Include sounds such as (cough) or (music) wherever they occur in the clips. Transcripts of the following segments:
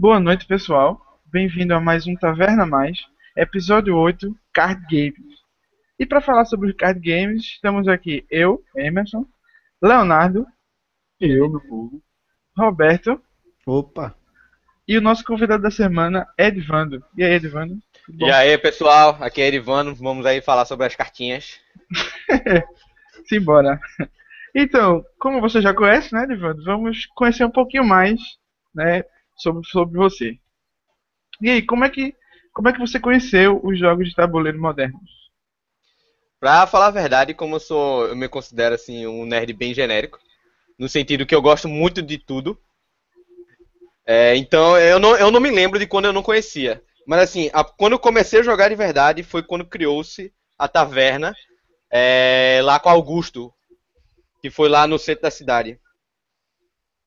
Boa noite, pessoal. Bem-vindo a mais um Taverna Mais, episódio 8, Card Games. E para falar sobre os card games, estamos aqui eu, Emerson, Leonardo, eu, meu povo, Roberto. Opa! E o nosso convidado da semana, Edvando. E aí, Edvando? E aí, pessoal, aqui é Edvando. Vamos aí falar sobre as cartinhas. (laughs) Simbora. Então, como você já conhece, né, Edvando? Vamos conhecer um pouquinho mais, né, sobre, sobre você. E aí, como é que como é que você conheceu os jogos de tabuleiro modernos? Pra falar a verdade, como eu sou, eu me considero assim um nerd bem genérico, no sentido que eu gosto muito de tudo. É, então eu não, eu não me lembro de quando eu não conhecia. Mas assim, a, quando eu comecei a jogar de verdade foi quando criou-se a taverna é, lá com Augusto, que foi lá no centro da cidade.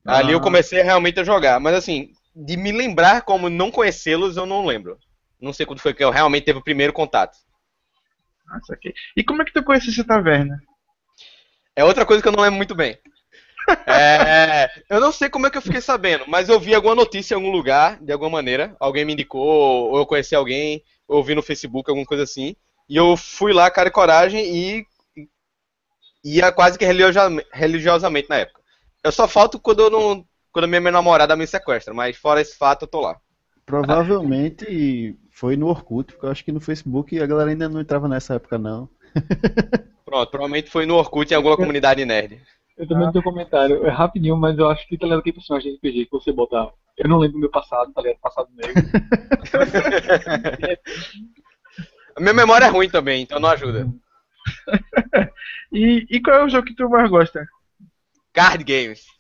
Ah. Ali eu ah. comecei realmente a jogar. Mas assim, de me lembrar como não conhecê-los, eu não lembro. Não sei quando foi que eu realmente teve o primeiro contato. Nossa, okay. E como é que tu conhece essa taverna? É outra coisa que eu não lembro muito bem. É, eu não sei como é que eu fiquei sabendo, mas eu vi alguma notícia em algum lugar, de alguma maneira. Alguém me indicou, ou eu conheci alguém, ou eu vi no Facebook, alguma coisa assim. E eu fui lá, cara e coragem, e ia quase que religiosamente na época. Eu só falto quando eu não. Quando a minha namorada me sequestra, mas fora esse fato, eu tô lá. Provavelmente foi no Orkut, porque eu acho que no Facebook a galera ainda não entrava nessa época, não. (laughs) Pronto, provavelmente foi no Orkut em alguma comunidade nerd. Eu também ah. tenho comentário, é rapidinho, mas eu acho que tá ligado aquele personagem de RPG que você botar. Eu não lembro do meu passado, tá ligado? Passado negro. (laughs) a minha memória é ruim também, então não ajuda. (laughs) e, e qual é o jogo que tu mais gosta? Card games.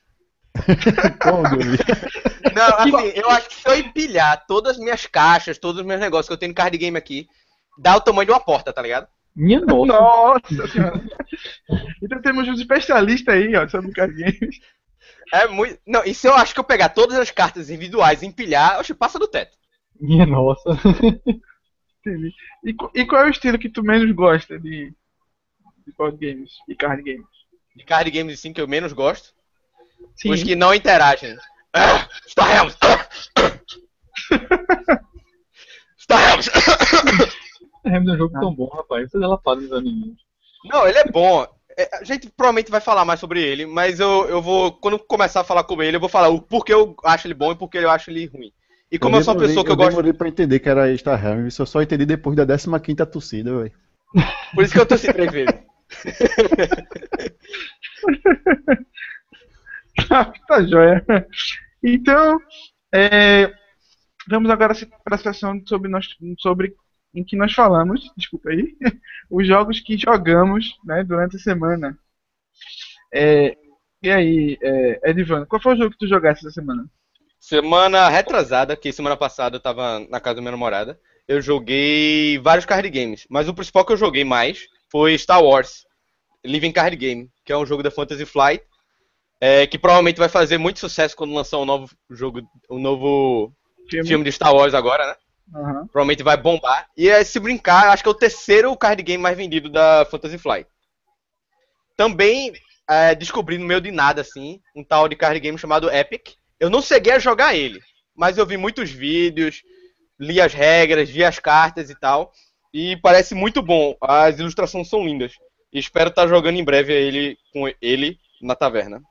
(laughs) Não, (laughs) assim, eu acho que se eu empilhar todas as minhas caixas, todos os meus negócios que eu tenho no card game aqui, dá o tamanho de uma porta, tá ligado? Minha nossa. Nossa senhora. Então temos um especialista aí, ó, sobre card games. É muito. Não, e se eu acho que eu pegar todas as cartas individuais e empilhar, eu passa do teto. Minha nossa. Entendi. E, e qual é o estilo que tu menos gosta de, de board games e card games? De card games, sim, que eu menos gosto? Sim. Os que não interagem. Ah, Star Helms! Star Helms! Helms é um jogo tão bom, rapaz. Você dá lapada nos animes. Não, ele é bom. É, a gente provavelmente vai falar mais sobre ele, mas eu, eu vou, quando começar a falar com ele, eu vou falar o porquê eu acho ele bom e porquê eu acho ele ruim. E como eu, eu sou uma pessoa que eu, eu gosto. Eu demorei pra entender que era Star Helms, eu só entendi depois da 15 torcida, velho. Por isso que eu torci três vezes. (laughs) (laughs) tá joia. Então, é, vamos agora para a sessão sobre, nós, sobre em que nós falamos, desculpa aí, (laughs) os jogos que jogamos né, durante a semana. É, e aí, é, Edvan, qual foi o jogo que tu jogaste essa semana? Semana retrasada, que semana passada eu tava na casa da minha namorada, eu joguei vários card games, mas o principal que eu joguei mais foi Star Wars Living Card Game, que é um jogo da Fantasy Flight, é, que provavelmente vai fazer muito sucesso quando lançar um novo jogo, um novo filme, filme de Star Wars agora, né? Uhum. Provavelmente vai bombar. E é, se brincar, acho que é o terceiro card game mais vendido da Fantasy Flight. Também é, descobri no meio de nada, assim, um tal de card game chamado Epic. Eu não cheguei a jogar ele, mas eu vi muitos vídeos, li as regras, vi as cartas e tal. E parece muito bom. As ilustrações são lindas. E espero estar jogando em breve ele com ele na taverna.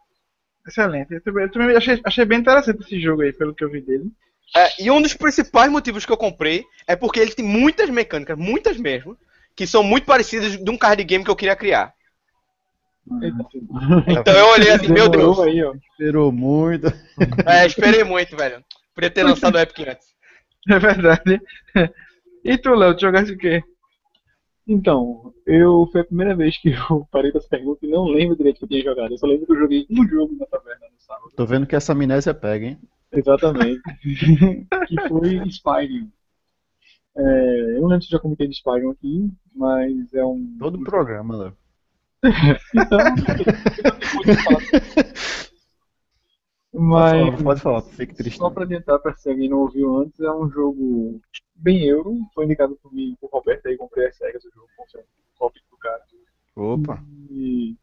Excelente. Eu também, eu também achei, achei, bem interessante esse jogo aí, pelo que eu vi dele. É, e um dos principais motivos que eu comprei é porque ele tem muitas mecânicas, muitas mesmo, que são muito parecidas de um card game que eu queria criar. (laughs) Então eu olhei assim, meu Deus. Aí, ó. Esperou muito. (laughs) É, esperei muito, velho. Podia ter lançado o Epic antes. É verdade. (laughs) E tu, Léo, tu jogaste o quê? Então, eu foi a primeira vez que (laughs) eu parei das perguntas e não lembro direito que eu tinha jogado. Eu só lembro que eu joguei um jogo na taverna no sábado. Tô vendo que essa amnésia pega, hein? Exatamente. (laughs) que foi Spyrium. É, eu não lembro se já comentei de Spyrium aqui, mas é um. Todo um programa, Léo. (laughs) então, mas. Pode falar, fique triste. Só pra adiantar, pra se alguém não ouviu antes, é um jogo bem euro. Foi indicado por mim, por Roberto aí, comprei as cegas do jogo, com o do cara. Opa! E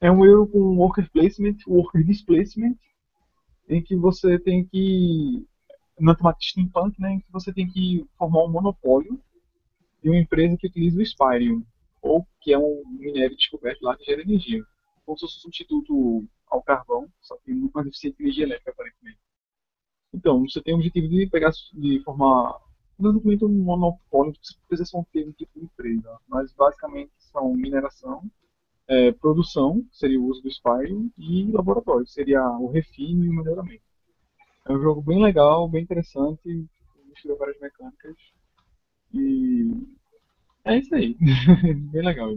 é um euro com worker placement, worker displacement, em que você tem que na temática steampunk, né, em que você tem que formar um monopólio de uma empresa que utiliza o Spyrium, ou que é um minério descoberto lá que gera energia. Como se fosse um substituto ao carvão, só que muito mais eficiente que energia elétrica, aparentemente. Então, você tem o objetivo de pegar, de formar exatamente um monopólio, que precisa ser um termo tipo de empresa, mas basicamente são mineração, é, produção, seria o uso do Spyrium, e laboratório, seria o refino e o melhoramento. É um jogo bem legal, bem interessante, mistura várias mecânicas, e é isso aí. (laughs) bem legal.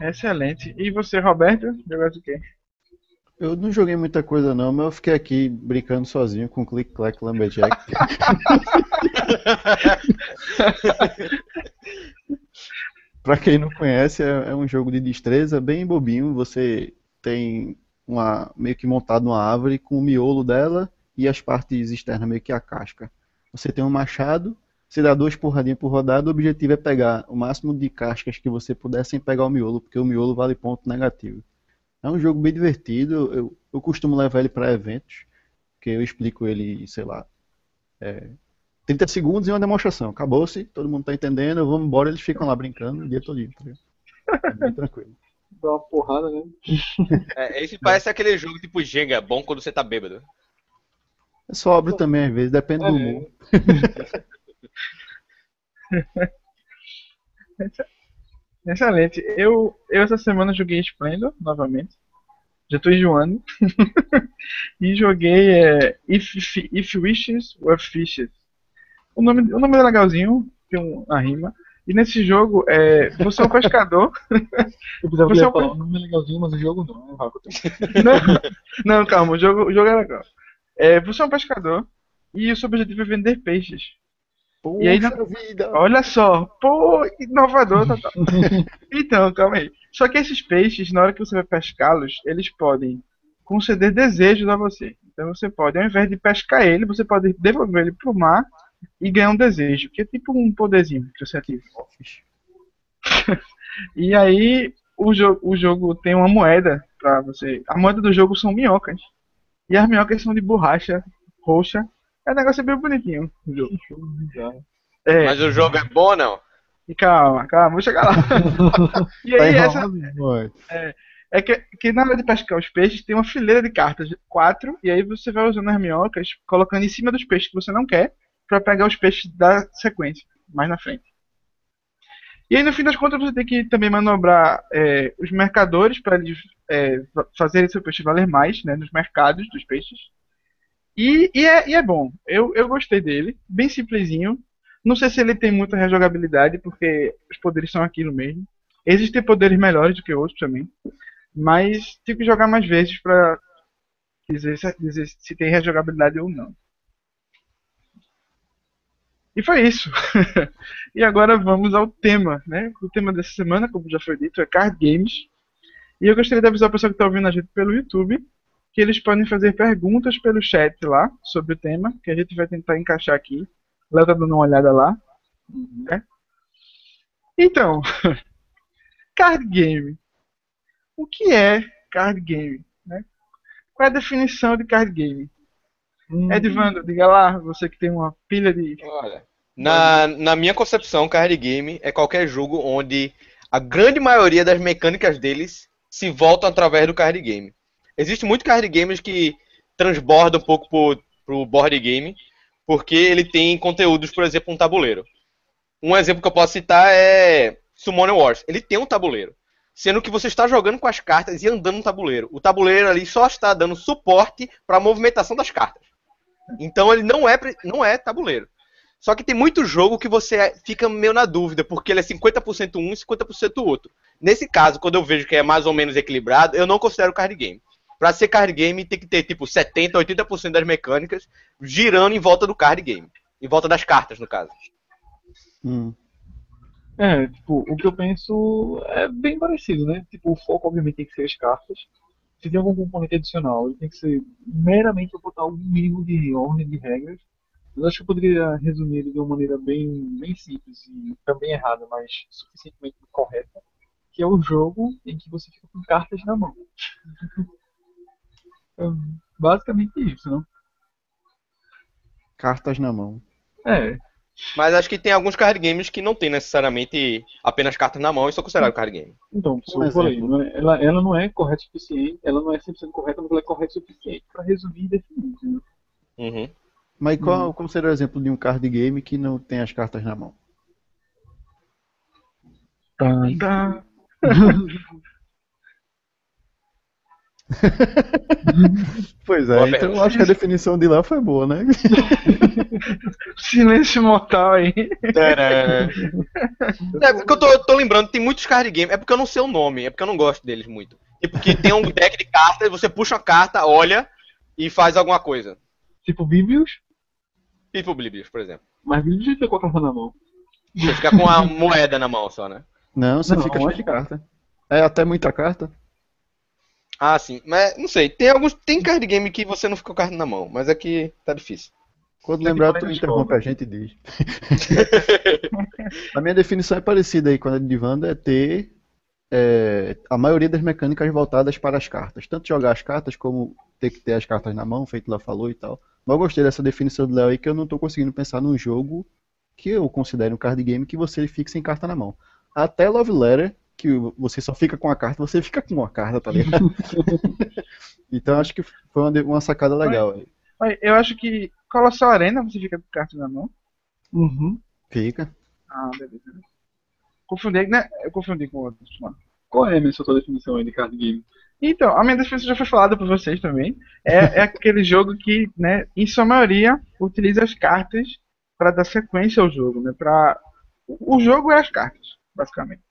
Excelente. E você, Roberto? Jogou o quê? Eu não joguei muita coisa não, mas eu fiquei aqui brincando sozinho com Click Clack Lumberjack. (laughs) pra quem não conhece, é, é um jogo de destreza bem bobinho. Você tem uma meio que montado uma árvore com o miolo dela e as partes externas, meio que a casca. Você tem um machado, você dá duas porradinhas por rodada, o objetivo é pegar o máximo de cascas que você puder sem pegar o miolo, porque o miolo vale ponto negativo. É um jogo bem divertido, eu, eu costumo levar ele para eventos, que eu explico ele, sei lá, é, 30 segundos e uma demonstração. Acabou-se, todo mundo tá entendendo, vamos embora, eles ficam lá brincando o dia todo. Tá é bem tranquilo. (laughs) Dá uma porrada, né? É, esse parece aquele jogo tipo Jenga, bom quando você tá bêbado. É sóbrio também, às vezes, depende do É. humor. (laughs) (laughs) Excelente. Eu, eu essa semana joguei Splendor novamente. Já tô enjoando. (laughs) e joguei é, If, If Wishes Were Fishes. O nome, o nome é legalzinho, tem um- uma rima. E nesse jogo, é, você é um pescador. (laughs) Eu precisava Você é um falar, o nome é legalzinho, mas o jogo não, é um Rakuto. não, não, calma, o jogo, o jogo é legal. É, você é um pescador e o seu objetivo é vender peixes. E aí, vida! Olha só, pô, inovador total. (laughs) então, calma aí. Só que esses peixes, na hora que você vai pescá-los, eles podem conceder desejos a você. Então você pode, ao invés de pescar ele, você pode devolver ele pro mar e ganhar um desejo, que é tipo um poderzinho que você ativa. (laughs) E aí o, jo o jogo tem uma moeda pra você. A moeda do jogo são minhocas. E as minhocas são de borracha roxa. É um negócio bem bonitinho. O jogo. É, Mas o jogo é bom ou não? e calma, calma, vou chegar lá. (laughs) e Tá aí, essa, enrolando muito. é que, que na hora de pescar os peixes tem uma fileira de cartas, quatro, e aí você vai usando as minhocas, colocando em cima dos peixes que você não quer, pra pegar os peixes da sequência, mais na frente. E aí no fim das contas você tem que também manobrar é, os mercadores para eles é, fa- fazerem seu peixe valer mais, né, nos mercados dos peixes. E, e é, e é bom, eu, eu gostei dele, bem simplesinho. Não sei se ele tem muita rejogabilidade, porque os poderes são aquilo mesmo. Existem poderes melhores do que outros também. Mas tem que jogar mais vezes pra dizer se, dizer se tem rejogabilidade ou não. E foi isso. (laughs) e agora vamos ao tema, né? O tema dessa semana, como já foi dito, é card games. E eu gostaria de avisar o pessoal que está ouvindo a gente pelo YouTube que eles podem fazer perguntas pelo chat lá sobre o tema, que a gente vai tentar encaixar aqui. Léo tá dando uma olhada lá. né? Então, (laughs) card game. O que é card game? Né? Qual é a definição de card game? Edvando, diga lá, você que tem uma pilha de. Olha, na, na minha concepção, card game é qualquer jogo onde a grande maioria das mecânicas deles se voltam através do card game. Existe muito card games que transborda um pouco pro, pro board game, porque ele tem conteúdos, por exemplo, um tabuleiro. Um exemplo que eu posso citar é Summoner Wars. Ele tem um tabuleiro. Sendo que você está jogando com as cartas e andando no tabuleiro. O tabuleiro ali só está dando suporte para a movimentação das cartas. Então ele não é, não é tabuleiro. Só que tem muito jogo que você fica meio na dúvida, porque ele é 50% um e 50% outro. Nesse caso, quando eu vejo que é mais ou menos equilibrado, eu não considero card game. Pra ser card game, tem que ter tipo 70, 80% das mecânicas girando em volta do card game. Em volta das cartas, no caso. Hum. É, tipo, o que eu penso é bem parecido, né? Tipo, o foco obviamente tem que ser as cartas. Se tem algum componente adicional, ele tem que ser meramente eu botar algum mínimo de ordem de regras. Mas acho que eu poderia resumir ele de uma maneira bem, bem simples e também errada, mas suficientemente correta, que é o jogo em que você fica com cartas na mão. (laughs) Hum, basicamente isso, não? Cartas na mão. É. Mas acho que tem alguns card games que não tem necessariamente apenas cartas na mão e são considerados card game. Então, Um eu falei, é- ela, ela não é correta o suficiente, ela não é 100% correta, mas ela é correta o suficiente pra resumir e definir, entendeu? Uhum. Mas qual, qual seria o exemplo de um card game que não tem as cartas na mão? Tá. (laughs) (laughs) Pois é, Boa então pergunta. acho que a definição de lá foi boa, né? (laughs) Silêncio mortal aí. É porque eu tô, eu tô lembrando, tem muitos card games, é porque eu não sei o nome, é porque eu não gosto deles muito. Tipo, que tem um deck de cartas, você puxa uma carta, olha e faz alguma coisa. Tipo Biblios, Tipo Oblivious, por exemplo. mas Biblios tem com a carta na mão. Você fica com a moeda na mão só, né? Não, você Não, fica cheio é de carta. É até muita carta. Ah, sim. Mas não sei, tem alguns. Tem card game que você não fica com a carta na mão, mas aqui tá difícil. Quando Sempre lembrar, tu interrompe a gente e diz. (laughs) a minha definição é parecida aí com a de Wanda, é ter é, a maioria das mecânicas voltadas para as cartas. Tanto jogar as cartas como ter que ter as cartas na mão, feito lá falou e tal. Mas eu gostei dessa definição do Léo aí, que eu não tô conseguindo pensar num jogo que eu considero um card game que você fica sem carta na mão. Até Love Letter, que você só fica com a carta, você fica com a carta, tá ligado? (laughs) então acho que foi uma, uma sacada legal Eu acho que Colossal Arena você fica com carta na mão. Uhum. Fica. Ah, beleza. Confundi, né? Eu confundi com outros. mano. Qual é a minha sua definição aí de card game? Então, a minha definição já foi falada por vocês também. É, é aquele (laughs) jogo que, né, em sua maioria, utiliza as cartas para dar sequência ao jogo, né? Pra... O jogo é as cartas, basicamente.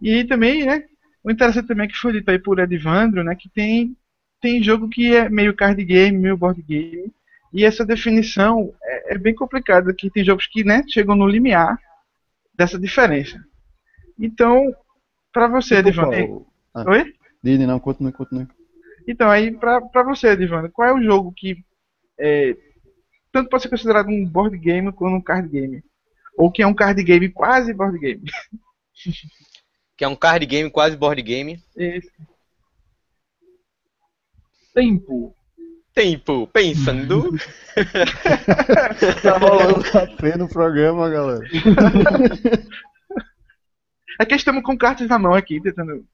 E também, né, o interessante também é que foi dito aí por Edvandro, né, que tem, tem jogo que é meio card game, meio board game, e essa definição é, é bem complicada, que tem jogos que, né, chegam no limiar dessa diferença. Então, para você, Tipo Edvandro... Ah. Oi? Dini, não, continue, continue. Então, aí, pra você, Edivando, qual é o jogo que é, tanto pode ser considerado um board game quanto um card game? Ou que é um card game quase board game? (laughs) Que é um card game, quase board game. Esse. Tempo. Tempo, pensando. (laughs) Tá rolando café no programa, galera. É que estamos com cartas na mão aqui, tentando.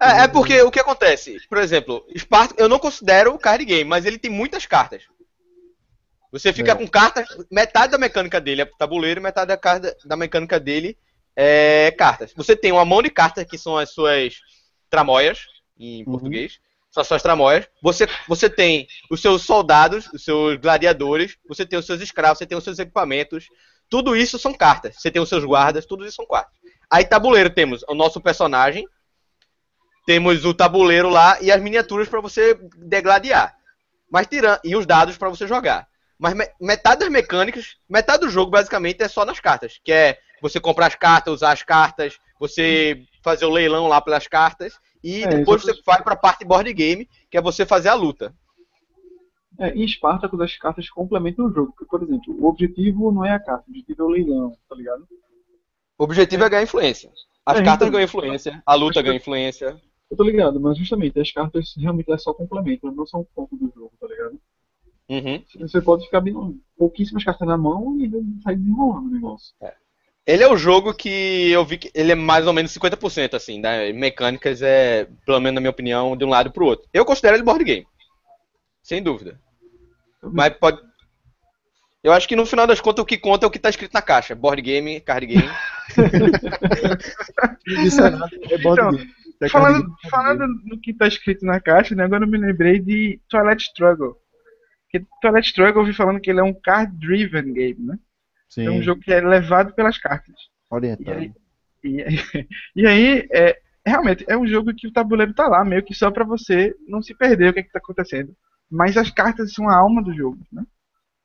É, é porque o que acontece? Por exemplo, Sparta, eu não considero card game, mas ele tem muitas cartas. Você fica É. com cartas, metade da mecânica dele é tabuleiro e metade da, carta, da mecânica dele é cartas. Você tem uma mão de cartas que são as suas tramóias, em Uhum. português. São as suas tramóias. Você, você tem os seus soldados, os seus gladiadores, você tem os seus escravos, você tem os seus equipamentos. Tudo isso são cartas. Você tem os seus guardas, tudo isso são cartas. Aí tabuleiro temos o nosso personagem, temos o tabuleiro lá e as miniaturas para você degladiar. Mas tirando e os dados para você jogar. Mas me- metade das mecânicas, metade do jogo basicamente é só nas cartas, que é você comprar as cartas, usar as cartas, você fazer o leilão lá pelas cartas e É, depois você vai para a parte board game, que é você fazer a luta. É, em Spartacus as cartas complementam o jogo. Porque, por exemplo, o objetivo não é a carta, o objetivo é o leilão, tá ligado? O objetivo é ganhar influência. As É, cartas então- ganham influência, a luta ganha influência. Eu tô ligado, mas justamente as cartas realmente elas só complementam, elas não são ponto do jogo, tá ligado? Uhum. Você pode ficar bem pouquíssimas cartas na mão e sair desenrolando o negócio. Ele é o jogo que eu vi que ele é mais ou menos 50%, assim, né? Mecânicas é, pelo menos na minha opinião, de um lado pro outro. Eu considero ele board game. Sem dúvida. Mas pode. Eu acho que no final das contas o que conta é o que tá escrito na caixa. Board game, card game. (laughs) Isso é nada, é board Então, game. É Falando, game. falando no que tá escrito na caixa, né, agora eu me lembrei de Twilight Struggle. Porque Twilight Struggle eu ouvi falando que ele é um card-driven game, né? Sim, É um jogo que é levado pelas cartas. E orientado. aí, e aí, (laughs) e aí, é, realmente, é um jogo que o tabuleiro tá lá, meio que só pra você não se perder o que, é que tá acontecendo. Mas as cartas são a alma do jogo, né?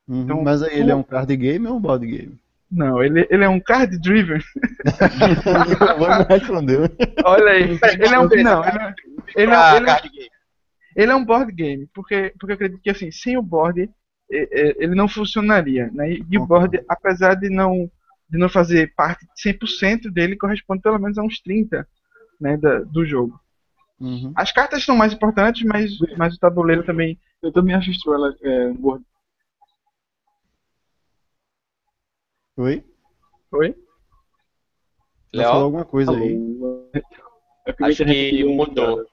Uhum, então, mas aí ele é um card game ou um board game? Não, ele, ele é um card driven. (laughs) Vamos responder. Olha aí. Ele é um. Não, ele é, ele, é, ele, é, card game. ele é um board game, porque, porque eu acredito que assim, sem o board é, é, ele não funcionaria. Né? E, o board, apesar de não, de não fazer parte 100% dele, corresponde pelo menos a uns 30% né, da, do jogo. Uhum. As cartas são mais importantes, mas, mas o tabuleiro também Eu também acho ela, é, board Oi? Oi? Já falou Léo? alguma coisa aí? É Acho que mudou.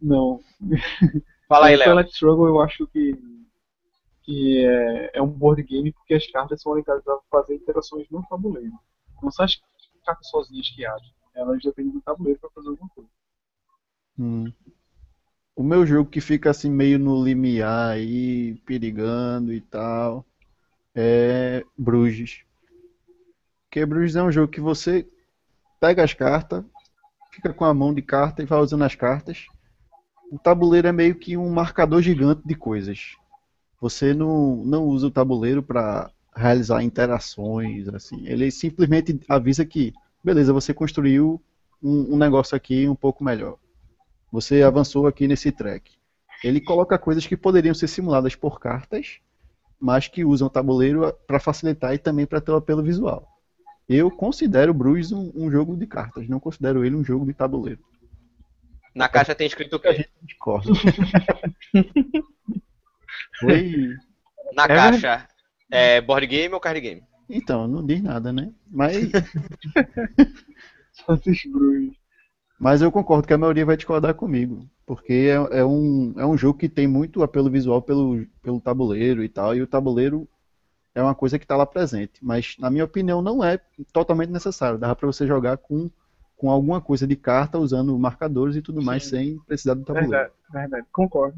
Não. (laughs) Fala aí, O Léo. Twilight Struggle eu acho que, que é, é um board game porque as cartas são orientadas a fazer interações no tabuleiro. Não são as cartas sozinhas que agem. Elas dependem do tabuleiro para fazer alguma coisa. Hum. O meu jogo que fica assim meio no limiar aí, perigando e tal, é Bruges. Porque Bruges é um jogo que você pega as cartas, fica com a mão de carta e vai usando as cartas. O tabuleiro é meio que um marcador gigante de coisas. Você não, não usa o tabuleiro para realizar interações, assim. Ele simplesmente avisa que, beleza, você construiu um, um negócio aqui um pouco melhor. Você avançou aqui nesse track. Ele coloca coisas que poderiam ser simuladas por cartas, mas que usam o tabuleiro para facilitar e também para ter o apelo visual. Eu considero o Bruges um, um jogo de cartas, não considero ele um jogo de tabuleiro. Na caixa tem escrito o A quê? gente discorda. (laughs) Foi. Na É caixa, é board game ou card game? Então, não diz nada, né? Mas, Santos Bruges. mas eu concordo que a maioria vai discordar comigo. Porque é, é um, é um jogo que tem muito apelo visual pelo, pelo tabuleiro e tal. E o tabuleiro é uma coisa que está lá presente. Mas, na minha opinião, não é totalmente necessário. Dá para você jogar com, com alguma coisa de carta, usando marcadores e tudo mais, sem precisar do tabuleiro. Verdade, verdade, concordo.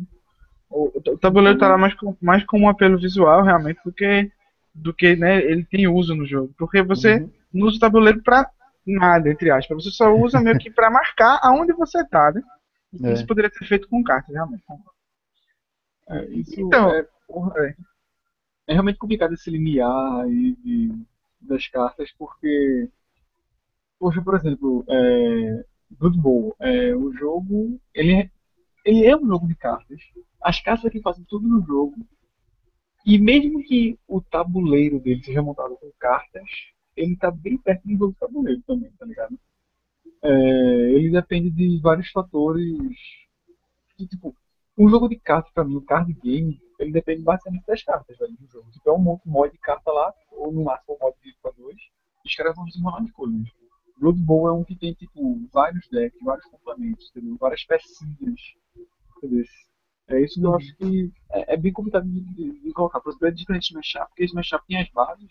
O, o tabuleiro tá lá mais, com- mais como um apelo visual, realmente, do que, do que né, ele tem uso no jogo. Porque você Uhum. não usa o tabuleiro pra nada, entre aspas. Você só usa meio que pra (laughs) marcar aonde você tá, né? É. Isso poderia ser feito com cartas, realmente. É, isso Então, é, é, é realmente complicado esse limiar aí de- das cartas, porque, poxa, por exemplo, é, Blood Bowl, é, o jogo, ele é, ele é um jogo de cartas. As cartas aqui fazem tudo no jogo. E mesmo que o tabuleiro dele seja montado com cartas, ele tá bem perto do jogo de tabuleiro também, tá ligado? É, ele depende de vários fatores. que, tipo, um jogo de cartas, pra mim, o card game, ele depende basicamente das cartas, velho, do jogo. Tipo, é um monte mod de carta lá, ou no máximo um mod de para dois, e os caras vão desenrolar as coisas. Blood Bowl é um que tem, tipo, vários decks, vários complementos, entendeu? Várias pecinhas, entendeu? É isso que eu acho que é, é bem complicado de, de- de colocar. Por exemplo, é diferente de Mashup, porque esse Mashup tem as bases,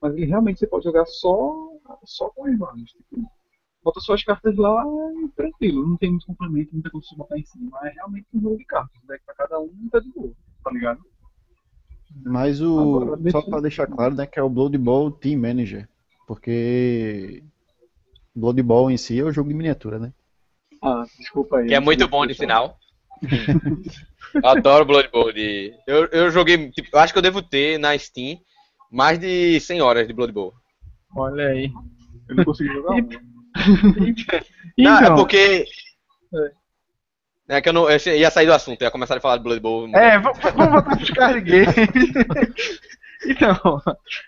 mas ele realmente você pode jogar só, só com as bases. Tipo, bota suas cartas lá e tranquilo, não tem muito complemento, muita coisa pra você botar em cima. Mas é realmente um jogo de cartas, um deck pra cada um tá de boa, tá ligado? Mas o. Agora, Só para deixar claro, né, que é o Blood Bowl Team Manager. Porque. Blood Bowl em si é o jogo de miniatura, né? Ah, desculpa aí. Que é muito bom de sinal. (laughs) Eu adoro Blood Bowl. de- Eu, eu joguei, tipo, eu acho que eu devo ter na Steam mais de 100 horas de Blood Bowl. Olha aí. Eu não consegui jogar um. Não, é Então, porque. É que eu não. Eu ia sair do assunto, eu ia começar a falar de Blood Bowl. É, vamos voltar pros card games. (laughs) então,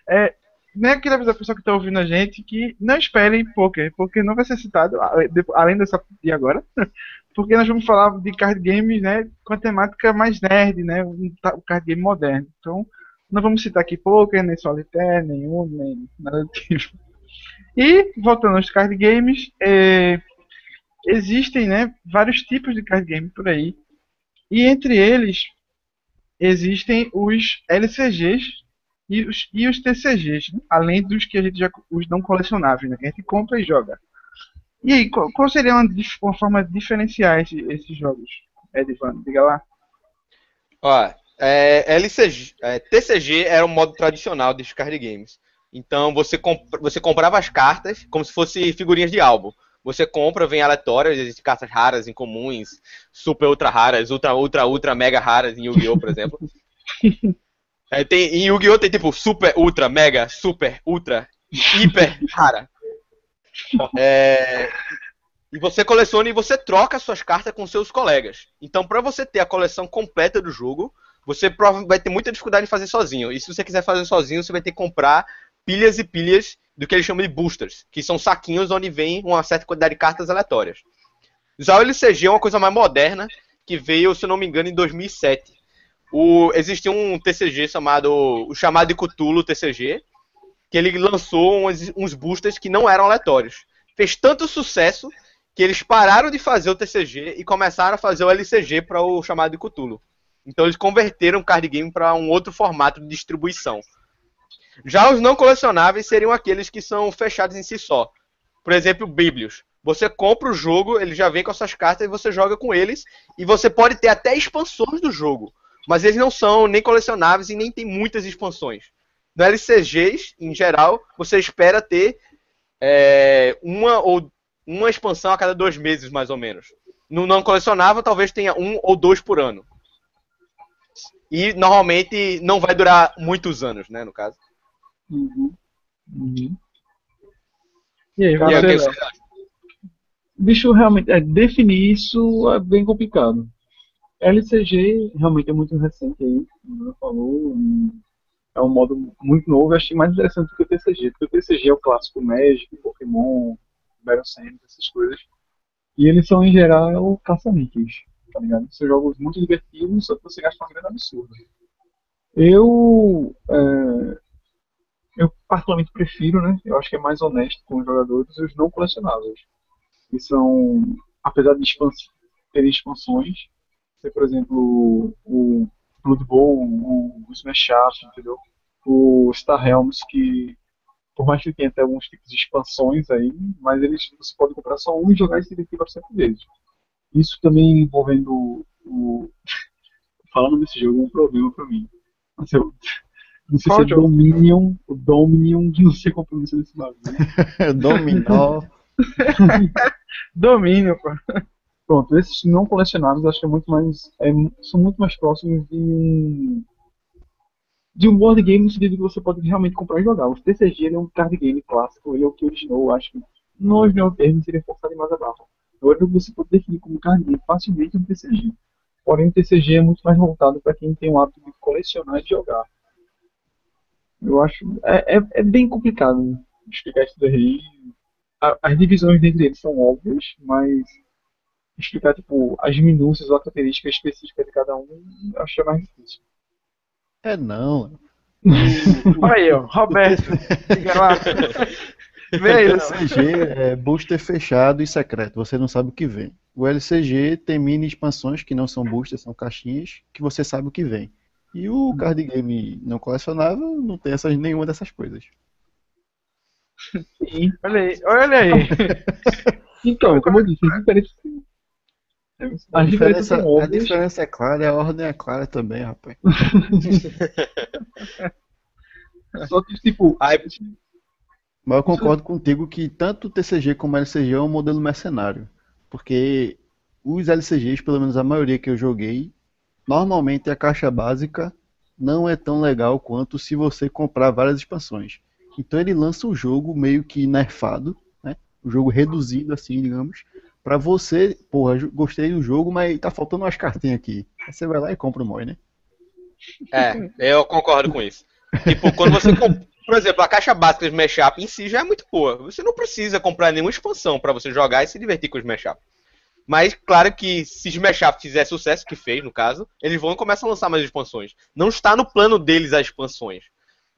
é, nem aquele avisar a pessoa que tá ouvindo a gente que não esperem poker, porque não vai ser citado, além dessa de agora, (laughs) porque nós vamos falar de card games, né, com a temática mais nerd, né, o card game moderno. Então, não vamos citar aqui poker, nem solitaire, Uno, nem nada do tipo. E, voltando aos card games, é, existem, né, vários tipos de card game por aí. E entre eles existem os LCGs e os, e os TCGs, além dos que a gente já os não colecionáveis, né? que a gente compra e joga. E aí, qual, qual seria uma, uma forma de diferenciar esse- esses jogos? Edvan, diga lá. Ó, é, LCG, é, TCG era o modo tradicional dos card games. Então você, comp você comprava as cartas como se fosse figurinhas de álbum. Você compra, vem aleatórias, existem cartas raras, incomuns, super ultra raras, ultra, ultra, ultra, mega raras em Yu-Gi-Oh!, por exemplo. (laughs) É, tem, em Yu-Gi-Oh! tem tipo super, ultra, mega, super, ultra, hiper (laughs) rara. É, e você coleciona e você troca suas cartas com seus colegas. Então, para você ter a coleção completa do jogo, você vai ter muita dificuldade em fazer sozinho. E se você quiser fazer sozinho, você vai ter que comprar pilhas e pilhas do que eles chamam de boosters, que são saquinhos onde vem uma certa quantidade de cartas aleatórias. Já o LCG é uma coisa mais moderna, que veio, se eu não me engano, em 2007. O, um TCG chamado, o chamado de Cthulhu TCG, que ele lançou uns, uns boosters que não eram aleatórios. Fez tanto sucesso que eles pararam de fazer o TCG e começaram a fazer o LCG para o chamado de Cthulhu. Então eles converteram o card game para um outro formato de distribuição. Já os não colecionáveis seriam aqueles que são fechados em si só. Por exemplo, Biblios. Você compra o jogo, ele já vem com as suas cartas e você joga com eles. E você pode ter até expansões do jogo. Mas eles não são nem colecionáveis e nem tem muitas expansões. No LCGs, em geral, você espera ter é, uma ou uma expansão a cada dois meses, mais ou menos. No não colecionável, talvez tenha um ou dois por ano. E normalmente não vai durar muitos anos, né, no caso. Uhum. Uhum. E aí, E você, é o que Léo? você acha? Bicho, realmente, é, definir isso é bem complicado. LCG realmente é muito recente aí, como eu falou, é um modo muito novo, achei mais interessante do que o TCG, porque o TCG é o clássico Magic, Pokémon, Battle Sands, essas coisas. E eles são, em geral, caça-níqueis, tá ligado? São jogos muito divertidos, só que você gasta uma grana absurda. Eu, é, eu particularmente prefiro, né? Eu acho que é mais honesto com os jogadores os não colecionáveis. Que são, apesar de terem expansões, ser, por exemplo, o Blood Bowl, o, o Smash Up, entendeu? O Star Realms, que por mais que tenha até alguns tipos de expansões aí, mas eles você pode comprar só um e jogar e se divertir bastante vezes. Isso também envolvendo o. (laughs) Falando desse jogo é um problema pra mim. Mas eu- Não sei Qual se é jogo? Dominion, o Dominion, não sei qual a pronúncia desse bagulho. (laughs) Dominó. (laughs) Domínio, pô. Pronto, esses não colecionáveis acho que é muito mais, é, são muito mais próximos de um de um board game no sentido que você pode realmente comprar e jogar. O TCG é um card game clássico, ele é o que originou, acho que não originou o termo, seria forçar demais a barra. Agora você pode definir como card game facilmente um TCG. Porém, o TCG é muito mais voltado para quem tem o hábito de colecionar e de jogar. Eu acho, é, é, é bem complicado explicar isso daí. As divisões entre eles são óbvias, mas explicar tipo as minúcias ou a característica específica de cada um, eu acho que é mais difícil. É não. Olha (laughs) aí, ó. Roberto. Diga lá. (laughs) Vê aí, O. LCG é booster fechado e secreto, você não sabe o que vem. O LCG tem mini expansões que não são boosters, são caixinhas, que você sabe o que vem. E o card game não colecionável não tem essas, nenhuma dessas coisas. Sim. Olha aí, olha aí. (laughs) Então, como eu disse, as diferenças, A diferença, são a diferença é clara e a ordem é clara também, rapaz. (laughs) Só que, tipo, Aí, Mas eu concordo contigo que tanto o TCG como o LCG é um modelo mercenário. Porque os LCGs, pelo menos a maioria que eu joguei, normalmente a caixa básica não é tão legal quanto se você comprar várias expansões. Então ele lança o jogo meio que nerfado, né? O jogo reduzido assim, digamos, pra você, porra, gostei do jogo, mas tá faltando umas cartinhas aqui. Aí você vai lá e compra o MOI, né? É, eu concordo com isso. Tipo, quando você compra. Por exemplo, a caixa básica de Smash Up em si já é muito boa. Você não precisa comprar nenhuma expansão pra você jogar e se divertir com o Smash Up. Mas, claro que se Smash Up fizer sucesso, que fez no caso, eles vão começar a lançar mais expansões. Não está no plano deles as expansões.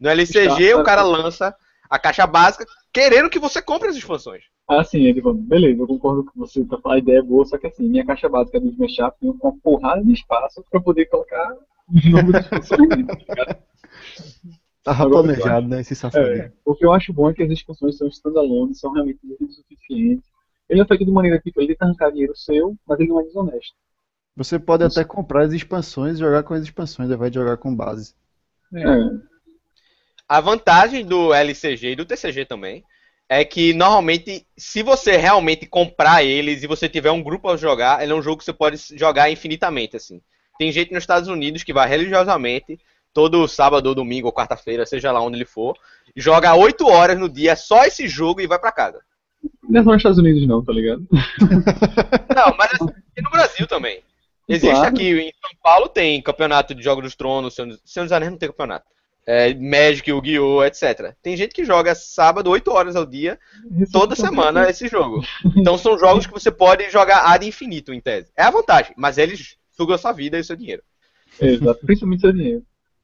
No LCG, Está, o cara lança a caixa básica querendo que você compre as expansões. Assim, ele falou, beleza, eu concordo com você, tá, a ideia é boa, só que assim, minha caixa básica do Smash Up tem uma porrada de espaço pra poder colocar o nome das expansões dentro, tá ligado? Tava Agora, planejado, né? Esse safadinho. É, o que eu acho bom é que as expansões são standalone, são realmente muito suficientes. Ele é feito de maneira que ele tenta arrancar dinheiro seu, mas ele não é desonesto. Você pode até comprar as expansões e jogar com as expansões, ao invés de jogar com base. É, A vantagem do LCG e do TCG também é que normalmente, se você realmente comprar eles e você tiver um grupo a jogar, ele é um jogo que você pode jogar infinitamente, assim. Tem gente nos Estados Unidos que vai religiosamente, todo sábado ou domingo ou quarta-feira, seja lá onde ele for, joga 8 horas no dia só esse jogo e vai pra casa. não é só nos Estados Unidos não, tá ligado? (laughs) Não, mas assim, e no Brasil também. Existe Claro. aqui em São Paulo tem campeonato de Jogos dos Tronos, Senhor dos Anéis não tem campeonato. É, Magic, Yu-Gi-Oh!, etc. Tem gente que joga sábado, 8 horas ao dia, toda semana esse jogo. Então são jogos que você pode jogar ad infinito, em tese. É a vantagem, mas eles sugam a sua vida e o seu dinheiro. Exato, (laughs) principalmente seu dinheiro.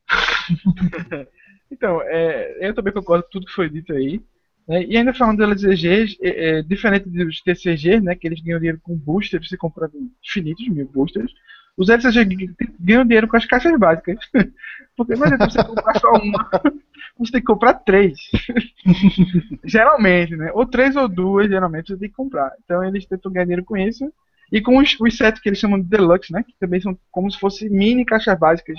(laughs) Então, é, eu também concordo com tudo que foi dito aí. né? E ainda falando das LCGs, é, é, diferente dos TCGs, né, que eles ganham dinheiro com boosters, você comprando infinitos mil boosters, os LCGs ganham dinheiro com as caixas básicas. (laughs) Porque não adianta você comprar só uma, você tem que comprar três. (laughs) geralmente, né? Ou três ou duas, geralmente, você tem que comprar. Então eles tentam ganhar dinheiro com isso. E com os, os sets que eles chamam de Deluxe, né? Que também são como se fossem mini caixas básicas.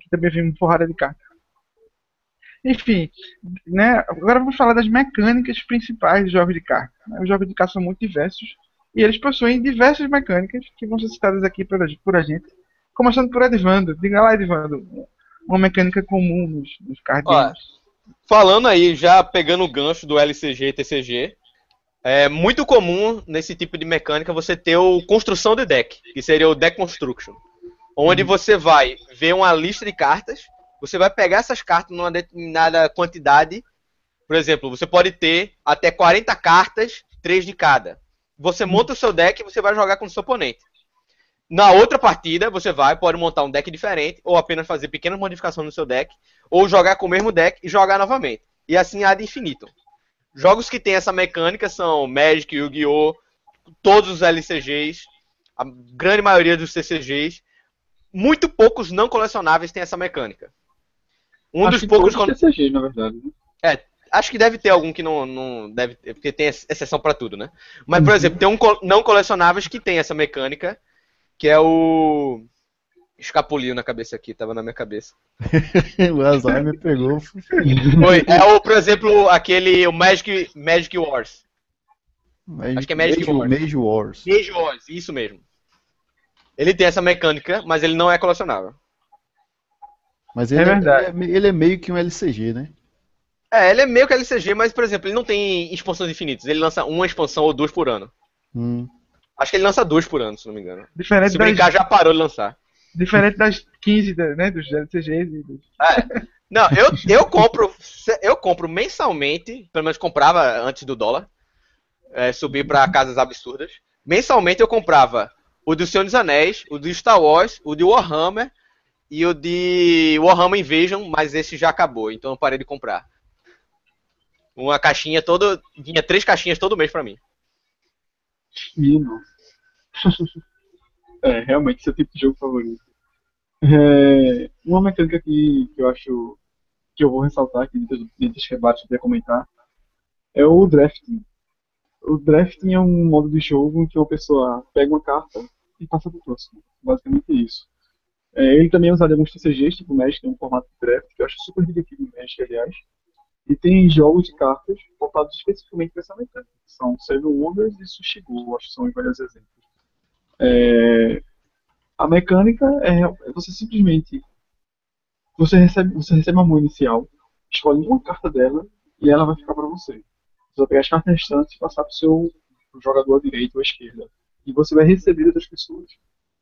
Que também vem porrada de carta. Enfim, né? Agora vamos falar das mecânicas principais dos jogos de carta. né? Os jogos de carta são muito diversos. E eles possuem diversas mecânicas que vão ser citadas aqui por, a- por a gente. Começando por Edvando. Diga lá, Edvando. Uma mecânica comum nos, nos. Falando aí, já pegando o gancho do LCG e TCG, é muito comum nesse tipo de mecânica você ter o construção de deck, que seria o deck construction, onde você vai ver uma lista de cartas, você vai pegar essas cartas numa determinada quantidade, por exemplo, você pode ter até 40 cartas, 3 de cada. Você monta o seu deck e você vai jogar com o seu oponente. Na outra partida, você vai, pode montar um deck diferente, ou apenas fazer pequenas modificações no seu deck, ou jogar com o mesmo deck e jogar novamente. E assim ad infinito. Jogos que tem essa mecânica são Magic, Yu-Gi-Oh!, todos os LCGs, a grande maioria dos CCGs. Muito poucos não colecionáveis têm essa mecânica. Um Acho dos poucos. todos TCG, na verdade. né? Acho que deve ter algum que não, não deve ter, porque tem ex- exceção pra tudo, né? Mas, por exemplo, tem um não colecionáveis que tem essa mecânica, que é o. Escapuliu na cabeça aqui, tava na minha cabeça. (laughs) o Alzheimer pegou. Foi, é o, por exemplo, aquele o Magic, Magic Wars. Acho que é Magic Mage, Wars. Mage Wars. Magic Wars, isso mesmo. Ele tem essa mecânica, mas ele não é colecionável. Mas É ele é, é me- ele é meio que um LCG, né? É, ele é meio que LCG, mas, por exemplo, ele não tem expansões infinitas. Ele lança uma expansão ou duas por ano. Hum. Acho que ele lança duas por ano, se não me engano. Diferente Se das, brincar, já parou de lançar. diferente das 15 da- né, dos LCGs e dos... Não, eu, eu compro eu compro mensalmente, pelo menos comprava antes do dólar, é, subir pra casas absurdas. Mensalmente eu comprava o do Senhor dos Anéis, o do Star Wars, o de Warhammer e o de Warhammer Invasion, mas esse já acabou, então eu parei de comprar. Uma caixinha todo, vinha três caixinhas todo mês pra mim. Não. (laughs) é, realmente seu tipo de jogo favorito. É, uma mecânica que, que eu acho que eu vou ressaltar aqui dentro dentro desse debate que eu comentar é o drafting. O drafting é um modo de jogo em que uma pessoa pega uma carta e passa para o próximo. Basicamente isso. É, ele também é usado em alguns TCGs, tipo Magic, tem um formato de draft, que eu acho super divertido no Magic, aliás. E tem jogos de cartas voltados especificamente para essa mecânica. que São Seven Wonders e Sushigo, acho que são os vários exemplos. É, a mecânica é é você simplesmente você recebe, você recebe uma mão inicial, escolhe uma carta dela e ela vai ficar para você. Você vai pegar as cartas restantes e passar para o seu jogador à direita ou à esquerda. E você vai receber outras pessoas.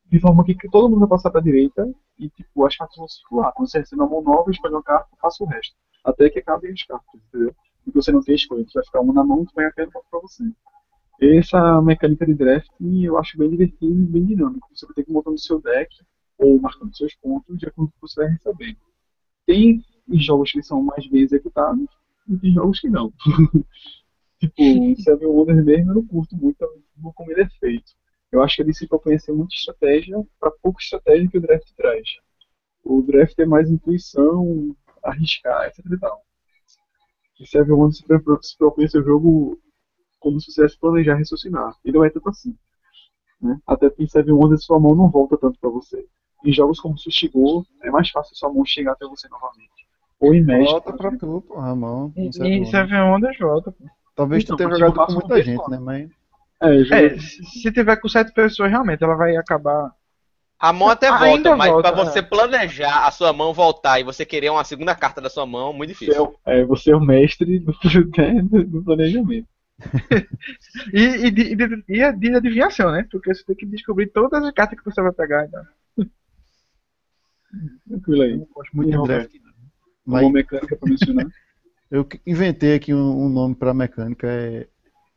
De forma que que todo mundo vai passar para a direita e tipo, as cartas vão circular. Quando você recebe uma mão nova, escolhe uma carta e passa o resto. Até que acabem as cartas, entendeu? E você não tem escolha. Você vai ficar uma na mão e vai até para você. Essa mecânica de draft eu acho bem divertido e bem dinâmico. Você vai ter que montar no seu deck ou marcando seus pontos de acordo com o que você vai receber. Tem jogos que são mais bem executados e tem jogos que não. (laughs) tipo, Seven Wonders mesmo eu não curto muito como ele é feito. Eu acho que ele se propõe a ser muita estratégia para pouca estratégia que o draft traz. O draft é mais intuição, arriscar, etc e tal. E Wonders se se propõe um jogo como se você planejar raciocinar. E não é tanto assim. Né? Até porque em Seven Wonders sua mão não volta tanto para você. Em jogos como Sushigo, é mais fácil sua mão chegar até você novamente. Ou em Magic. Volta pra tu, pô, Ramon. E, e Wonders volta. pô. Talvez Então, tu tenha jogado com muita um gente, né? Mas É, É, se se tiver com sete pessoas, realmente, ela vai acabar. A mão até volta, mas volta, pra é. você planejar a sua mão voltar e você querer uma segunda carta da sua mão, muito difícil. é, é, você é o mestre do, (laughs) né, do planejamento. E, e, de, e de- e a de adivinhação, né? Porque você tem que descobrir todas as cartas que você vai pegar. Então. Tranquilo aí. eu gosto muito E de Roberto? draft. Uma Mas mecânica pra mencionar. (laughs) eu inventei aqui um, um nome pra mecânica, é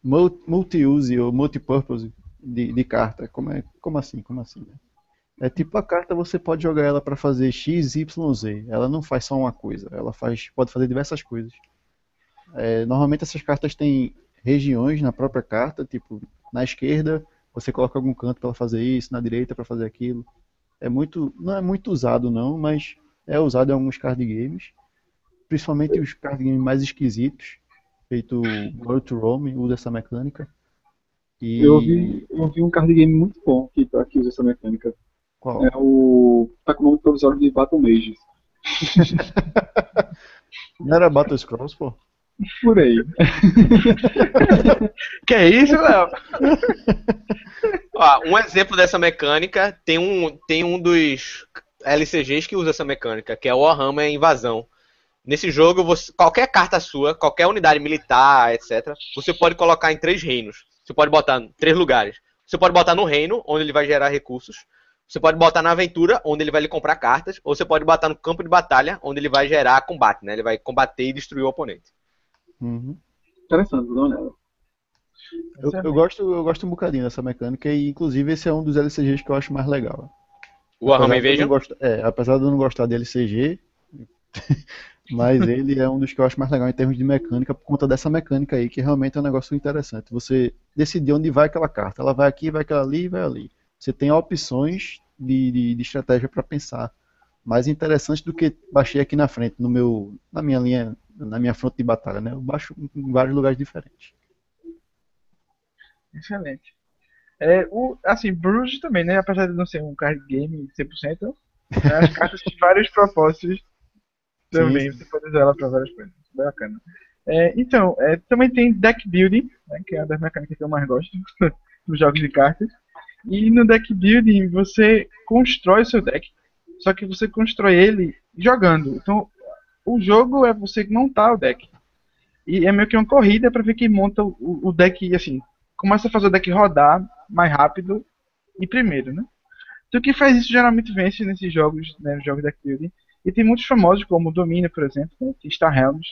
mul- multi-use ou multipurpose de, de carta. Como, é, como assim? Como assim? né? É tipo a carta você pode jogar ela pra fazer X, Y, Z. Ela não faz só uma coisa, ela faz, pode fazer diversas coisas. É, normalmente essas cartas têm regiões na própria carta, tipo na esquerda você coloca algum canto para fazer isso, na direita para fazer aquilo. É muito, não é muito usado não, mas é usado em alguns card games, principalmente os card games mais esquisitos, feito World to Rome, usa essa mecânica. E Eu vi, eu vi um card game muito bom que, que usa essa mecânica. Qual? É o. tá com o nome provisório de Battle Mages. (laughs) Não era Battle Scrolls, pô? Por aí. (laughs) Que é isso, Léo? Ó, um exemplo dessa mecânica tem um, tem um dos LCGs que usa essa mecânica, que é o Warhammer Invasão. Nesse jogo, você- qualquer carta sua, qualquer unidade militar, etc., você pode colocar em três reinos. Você pode botar em três lugares. Você pode botar no reino, onde ele vai gerar recursos. Você pode botar na aventura, onde ele vai lhe comprar cartas. Ou você pode botar no campo de batalha, onde ele vai gerar combate, né? Ele vai combater e destruir o oponente. Uhum. Interessante, vou dar uma olhada. Eu, eu gosto, eu gosto um bocadinho dessa mecânica e inclusive esse é um dos LCGs que eu acho mais legal. O Warhammer Apesar de eu não Invasion. gost- é, apesar de eu não gostar de LCG, (laughs) mas ele é um dos que eu acho mais legal em termos de mecânica, por conta dessa mecânica aí, que realmente é um negócio interessante. Você decidir onde vai aquela carta. Ela vai aqui, vai aquela ali e vai ali. Você tem opções de, de, de estratégia para pensar. Mais interessante do que baixei aqui na frente, no meu, na minha linha, na minha fronte de batalha, né? Eu baixo em vários lugares diferentes. Excelente. É, o, assim, Bruges também, né? Apesar de não ser um card game 100%, né, as cartas têm vários propósitos (laughs) também. Você pode usar ela para várias coisas. Bacana. É, então, é, também tem deck building, né, que é uma das mecânicas que eu mais gosto (laughs) nos jogos de cartas. E no deck building você constrói o seu deck, só que você constrói ele jogando. Então, o jogo é você montar o deck. E é meio que uma corrida para ver quem monta o, o deck, assim, começa a fazer o deck rodar mais rápido e primeiro, né? Então quem faz isso geralmente vence nesses jogos, né, nos jogos deck building. E tem muitos famosos, como o Domínio, por exemplo, né, Star Realms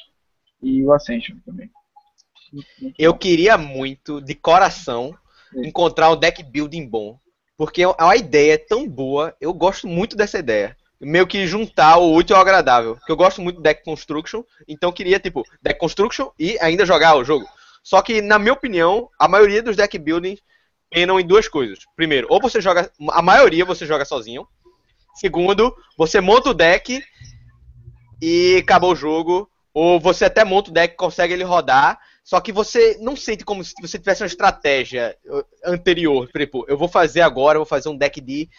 e o Ascension também. Eu queria muito, de coração, encontrar um deck building bom. Porque a ideia é tão boa, eu gosto muito dessa ideia. Meio que juntar o útil ao agradável. Porque eu gosto muito do deck construction, então queria, tipo, deck construction e ainda jogar o jogo. Só que, na minha opinião, a maioria dos deck building penam em duas coisas. Primeiro, ou você joga. A maioria você joga sozinho. Segundo, você monta o deck e acabou o jogo. Ou você até monta o deck, consegue ele rodar, só que você não sente como se você tivesse uma estratégia anterior. Tipo, eu vou fazer agora, eu vou fazer um deck de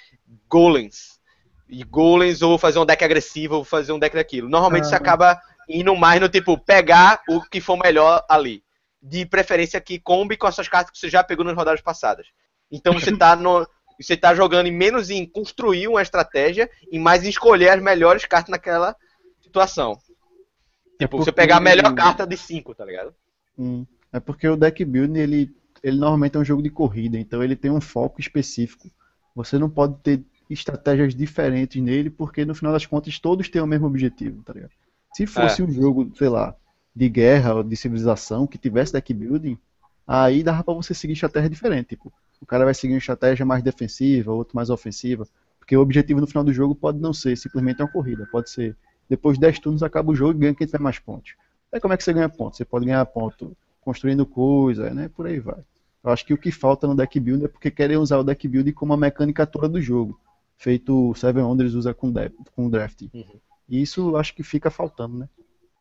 golems. E golems, ou vou fazer um deck agressivo, ou vou fazer um deck daquilo. Normalmente Ah. você acaba indo mais no tipo, pegar o que for melhor ali. De preferência que combe com as suas cartas que você já pegou nas rodadas passadas. Então você tá no. Você tá jogando em menos em construir uma estratégia e mais em escolher as melhores cartas naquela situação. Tipo, você porque- pegar a melhor carta de 5, tá ligado? Hum, É porque o deck building ele, ele normalmente é um jogo de corrida, então ele tem um foco específico. Você não pode ter estratégias diferentes nele, porque no final das contas todos têm o mesmo objetivo, tá ligado? Se fosse um jogo, sei lá, de guerra ou de civilização que tivesse deck building, aí dava pra você seguir estratégia diferente. Tipo, o cara vai seguir uma estratégia mais defensiva, outro mais ofensiva, porque o objetivo no final do jogo pode não ser simplesmente uma corrida, pode ser depois de 10 turnos acaba o jogo e ganha quem tiver mais pontos. Aí como é que você ganha pontos? Você pode ganhar ponto construindo coisa, né? Por aí vai. Eu acho que o que falta no deck building é porque querem usar o deck building como a mecânica toda do jogo. Feito o Seven Wonders usa com, de- com draft. Uhum. E isso acho que fica faltando, né?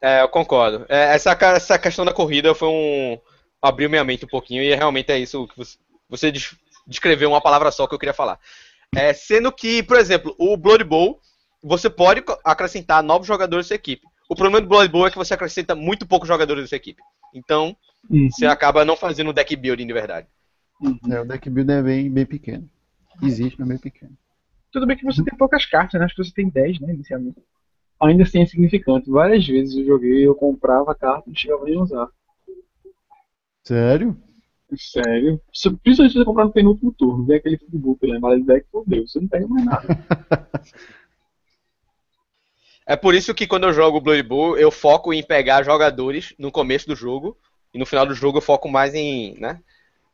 É, eu concordo. É, essa, essa questão da corrida foi um. abriu minha mente um pouquinho e realmente é isso que você, você des- descreveu uma palavra só que eu queria falar. É, sendo que, por exemplo, o Blood Bowl, você pode acrescentar novos jogadores da sua equipe. O problema do Blood Bowl é que você acrescenta muito poucos jogadores da sua equipe. Então, Uhum. você acaba não fazendo deck building de verdade. Uhum. É, o deck building é bem, bem pequeno. Existe, mas bem pequeno. Tudo bem que você tem poucas cartas, né? Acho que você tem 10, né, inicialmente. Ainda assim é significante. Várias vezes eu joguei, eu comprava carta e não chegava nem a usar. Sério? Sério. Principalmente se você comprar no penúltimo turno, vem aquele futebol pela embalagem do deck, fodeu, você não pega mais nada. (laughs) É por isso que quando eu jogo Blood Bowl, eu foco em pegar jogadores no começo do jogo. E no final do jogo eu foco mais em, né?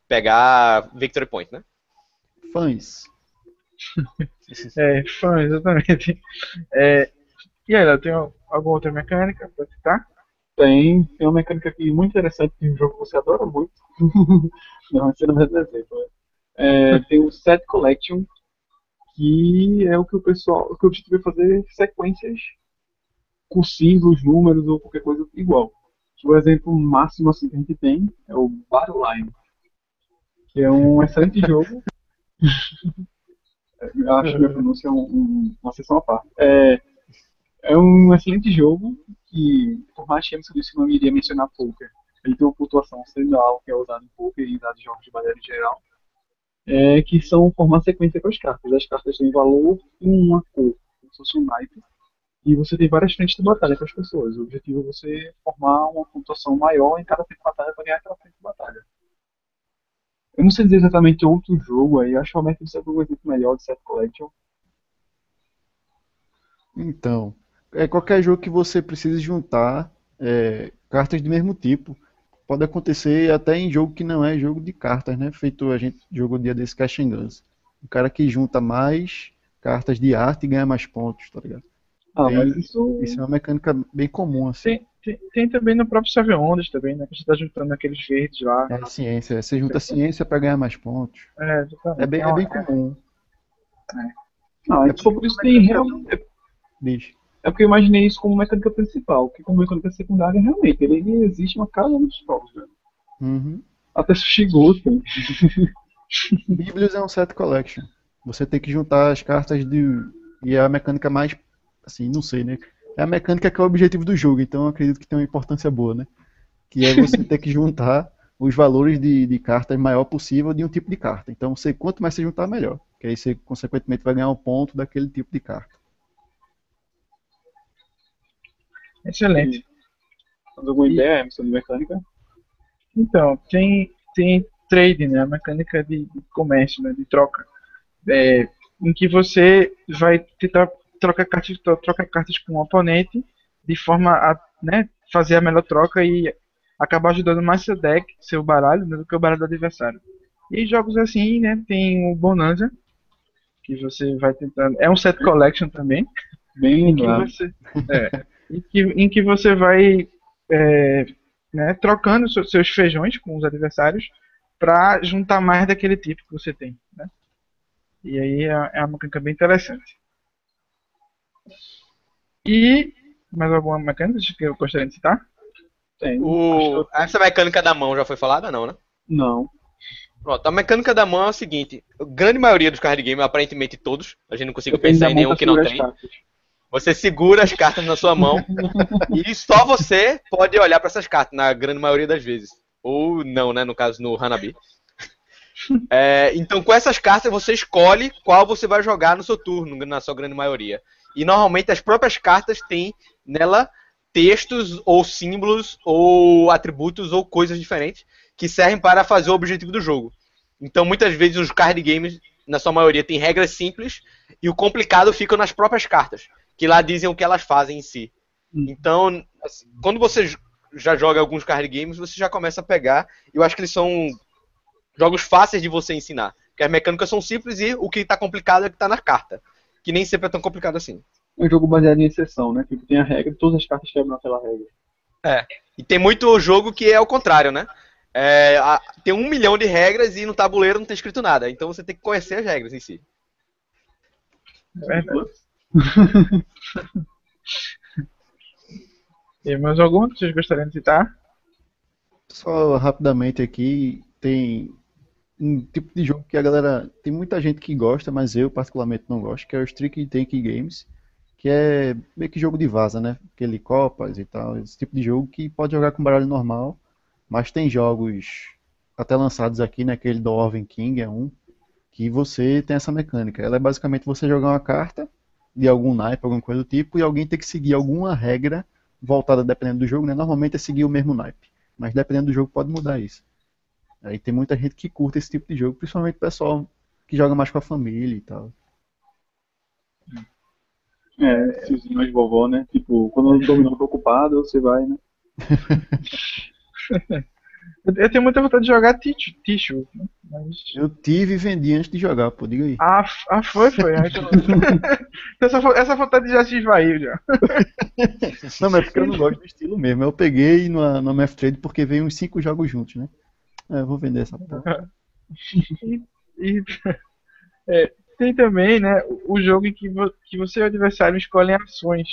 Pegar Victory Point, né? Fãs. (laughs) É, fã, exatamente. É, e aí, tem alguma outra mecânica pra citar? Tem, tem uma mecânica aqui muito interessante de um jogo que você adora muito. (laughs) não, você não vai exemplo. né? É, tem o Set Collection, que é o que o pessoal, o que eu tive que fazer sequências símbolos, números ou qualquer coisa igual. O exemplo máximo assim, que a gente tem é o Battle Line, que é um excelente (laughs) jogo. Eu acho que minha pronúncia é um- um- uma sessão à parte. É, é um excelente jogo que, por mais que eu disse não iria mencionar poker, ele tem uma pontuação similar que é usado em poker e usado em jogos de maneira geral, é, que são formar sequência com as cartas. As cartas têm valor em uma cor, como se fosse um naipe, e você tem várias frentes de batalha com as pessoas. O objetivo é você formar uma pontuação maior em cada frente de batalha para ganhar aquela frente de batalha. Eu não sei dizer exatamente outro jogo aí, acho que realmente você é melhor de Set Collection. Então, é qualquer jogo que você precise juntar é, cartas do mesmo tipo. Pode acontecer até em jogo que não é jogo de cartas, né? Feito a gente jogou dia desse Cash and Guns. O cara que junta mais cartas de arte ganha mais pontos, tá ligado? Ah, Tem- mas isso. Isso é uma mecânica bem comum, assim. Tem, tem, tem também no próprio Seven Ondas também, né? Que você tá juntando aqueles verdes lá. É a ciência. Você junta ciência pra ganhar mais pontos. É, exatamente. É bem, é bem comum. Ah, então por isso tem realmente. Diz. É porque eu imaginei isso como mecânica principal, que como mecânica secundária realmente ele, existe uma casa nos jogos, velho. Uhum. Até Sushi Ghost. (laughs) Biblios é um set collection. Você tem que juntar as cartas de. E é a mecânica mais. Assim, não sei, né? É a mecânica que é o objetivo do jogo, então eu acredito que tem uma importância boa, né? Que é você (laughs) ter que juntar os valores de, de cartas maior possível de um tipo de carta. Então, você, quanto mais você juntar, melhor. Que aí você, consequentemente, vai ganhar um ponto daquele tipo de carta. Excelente. Mas alguma ideia, Emerson, de mecânica? Então, tem, tem trade, né? A mecânica de, de comércio, né? De troca. É, em que você vai tentar trocar cartas, tro- trocar cartas com o oponente de forma a né, fazer a melhor troca e acabar ajudando mais seu deck, seu baralho, né, do que o baralho do adversário. E jogos assim, né? Tem o Bonanza, que você vai tentando. É um set collection também. Bem em que você, é, em que, em que você vai é, né, trocando seus, seus feijões com os adversários para juntar mais daquele tipo que você tem. Né? E aí é, é uma mecânica bem interessante. E mais alguma mecânica que eu gostaria de citar? Tem. O... Essa mecânica da mão já foi falada, não, né? Não. Pronto, a mecânica da mão é o seguinte: a grande maioria dos card games, aparentemente todos, a gente não consegue pensar em nenhum pra que não tem. Você segura as cartas na sua mão (laughs) e só você pode olhar para essas cartas, na grande maioria das vezes. Ou não, né? No caso, no Hanabi. É, então, com essas cartas, você escolhe qual você vai jogar no seu turno, na sua grande maioria. E normalmente as próprias cartas têm nela textos ou símbolos ou atributos ou coisas diferentes que servem para fazer o objetivo do jogo. Então, muitas vezes os card games, na sua maioria, têm regras simples e o complicado fica nas próprias cartas, que lá dizem o que elas fazem em si. Hum. Então, assim, quando você já joga alguns card games, você já começa a pegar. Eu acho que eles são jogos fáceis de você ensinar. Porque as mecânicas são simples e o que está complicado é o que está na carta. Que nem sempre é tão complicado assim. É um jogo baseado em exceção, né? Tipo, tem a regra e todas as cartas quebram aquela regra. E tem muito jogo que é o contrário, né? É, a- tem um milhão de regras e no tabuleiro não tem escrito nada. Então você tem que conhecer as regras em si. É verdade. (laughs) E mais alguma que vocês gostariam de citar? Só rapidamente aqui, tem um tipo de jogo que a galera. Tem muita gente que gosta, mas eu particularmente não gosto, que é o Trick Tank Games, que é meio que jogo de vaza, né? Aquele Copas e tal, esse tipo de jogo que pode jogar com baralho normal, mas tem jogos até lançados aqui, né? Aquele do Orven King é um, que você tem essa mecânica. Ela é basicamente você jogar uma carta de algum naipe, alguma coisa do tipo, e alguém tem que seguir alguma regra voltada dependendo do jogo, né? Normalmente é seguir o mesmo naipe. Mas dependendo do jogo pode mudar isso. Aí tem muita gente que curta esse tipo de jogo, principalmente o pessoal que joga mais com a família e tal. É, tiozinho mais vovó, né? Tipo, quando o dominó tá ocupado, você vai, né? (laughs) Eu, tenho muita vontade de jogar Tichu, Tichu né? mas... Eu tive e vendi antes de jogar, pô, diga aí. Ah, ah, foi, foi. (laughs) Essa, essa vontade já se esvaiu já. Não, mas é porque eu não gosto do estilo mesmo. Eu peguei no, no MF Trade porque veio uns 5 jogos juntos, né? É, eu vou vender essa porra. (laughs) E é, tem também, né, o jogo em que, vo- que você e o adversário escolhem ações.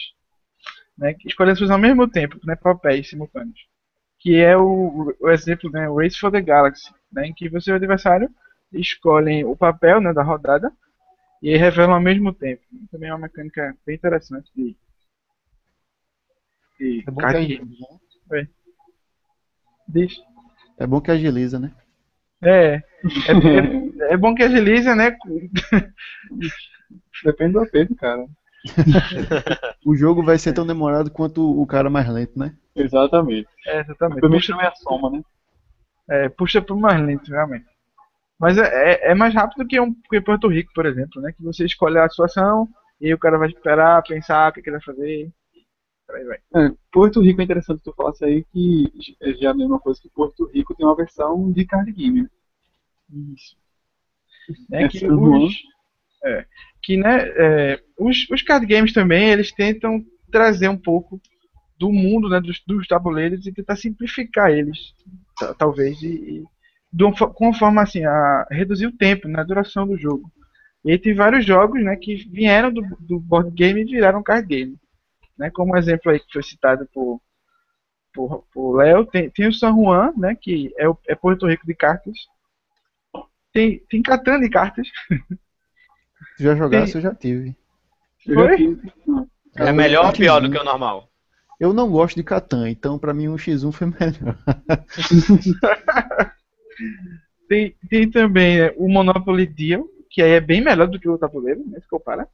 Né, que escolhem ações ao mesmo tempo, né, papéis simultâneos. Que é o, o exemplo, né, Race for the Galaxy, né, em que você e o adversário escolhem o papel né, da rodada e aí revelam ao mesmo tempo. Também é uma mecânica bem interessante de, de É bom card game. né? Diz. É bom que agiliza, né? É, é, é, é bom que agiliza, né? Depende do apelo, cara. (laughs) O jogo vai ser tão demorado quanto o cara mais lento, né? Exatamente. É, exatamente. Primeiro não é a soma, né? É, puxa pro mais lento, realmente. Mas é, é, é mais rápido que, um, que Porto Rico, por exemplo, né? Que você escolhe a situação e aí o cara vai esperar, pensar o que, que ele vai fazer. Por aí vai. É, Porto Rico é interessante tu falasse aí que já é uma coisa que Porto Rico tem uma versão de card game. né? Isso. Né, que Essa os, é, que, né, é, os, os card games também, eles tentam trazer um pouco do mundo né, dos, dos tabuleiros e tentar simplificar eles, ta- talvez, e, e de uma com uma forma assim, a reduzir o tempo, né, a duração do jogo. E aí tem vários jogos né, que vieram do, do board game e viraram card game. Né, como um exemplo aí que foi citado por, por, por Léo, tem, tem o San Juan, né, que é, o, é Porto Rico de cartas. Tem, tem Catan de cartas. Se já jogasse, eu já tive. Eu Foi? já fiz. É melhor ou pior do que o normal? Eu não gosto de Catan, então pra mim um x1 foi (laughs) melhor. Tem, tem também né, o Monopoly Deal, que aí é bem melhor do que o tabuleiro, né, se comparar.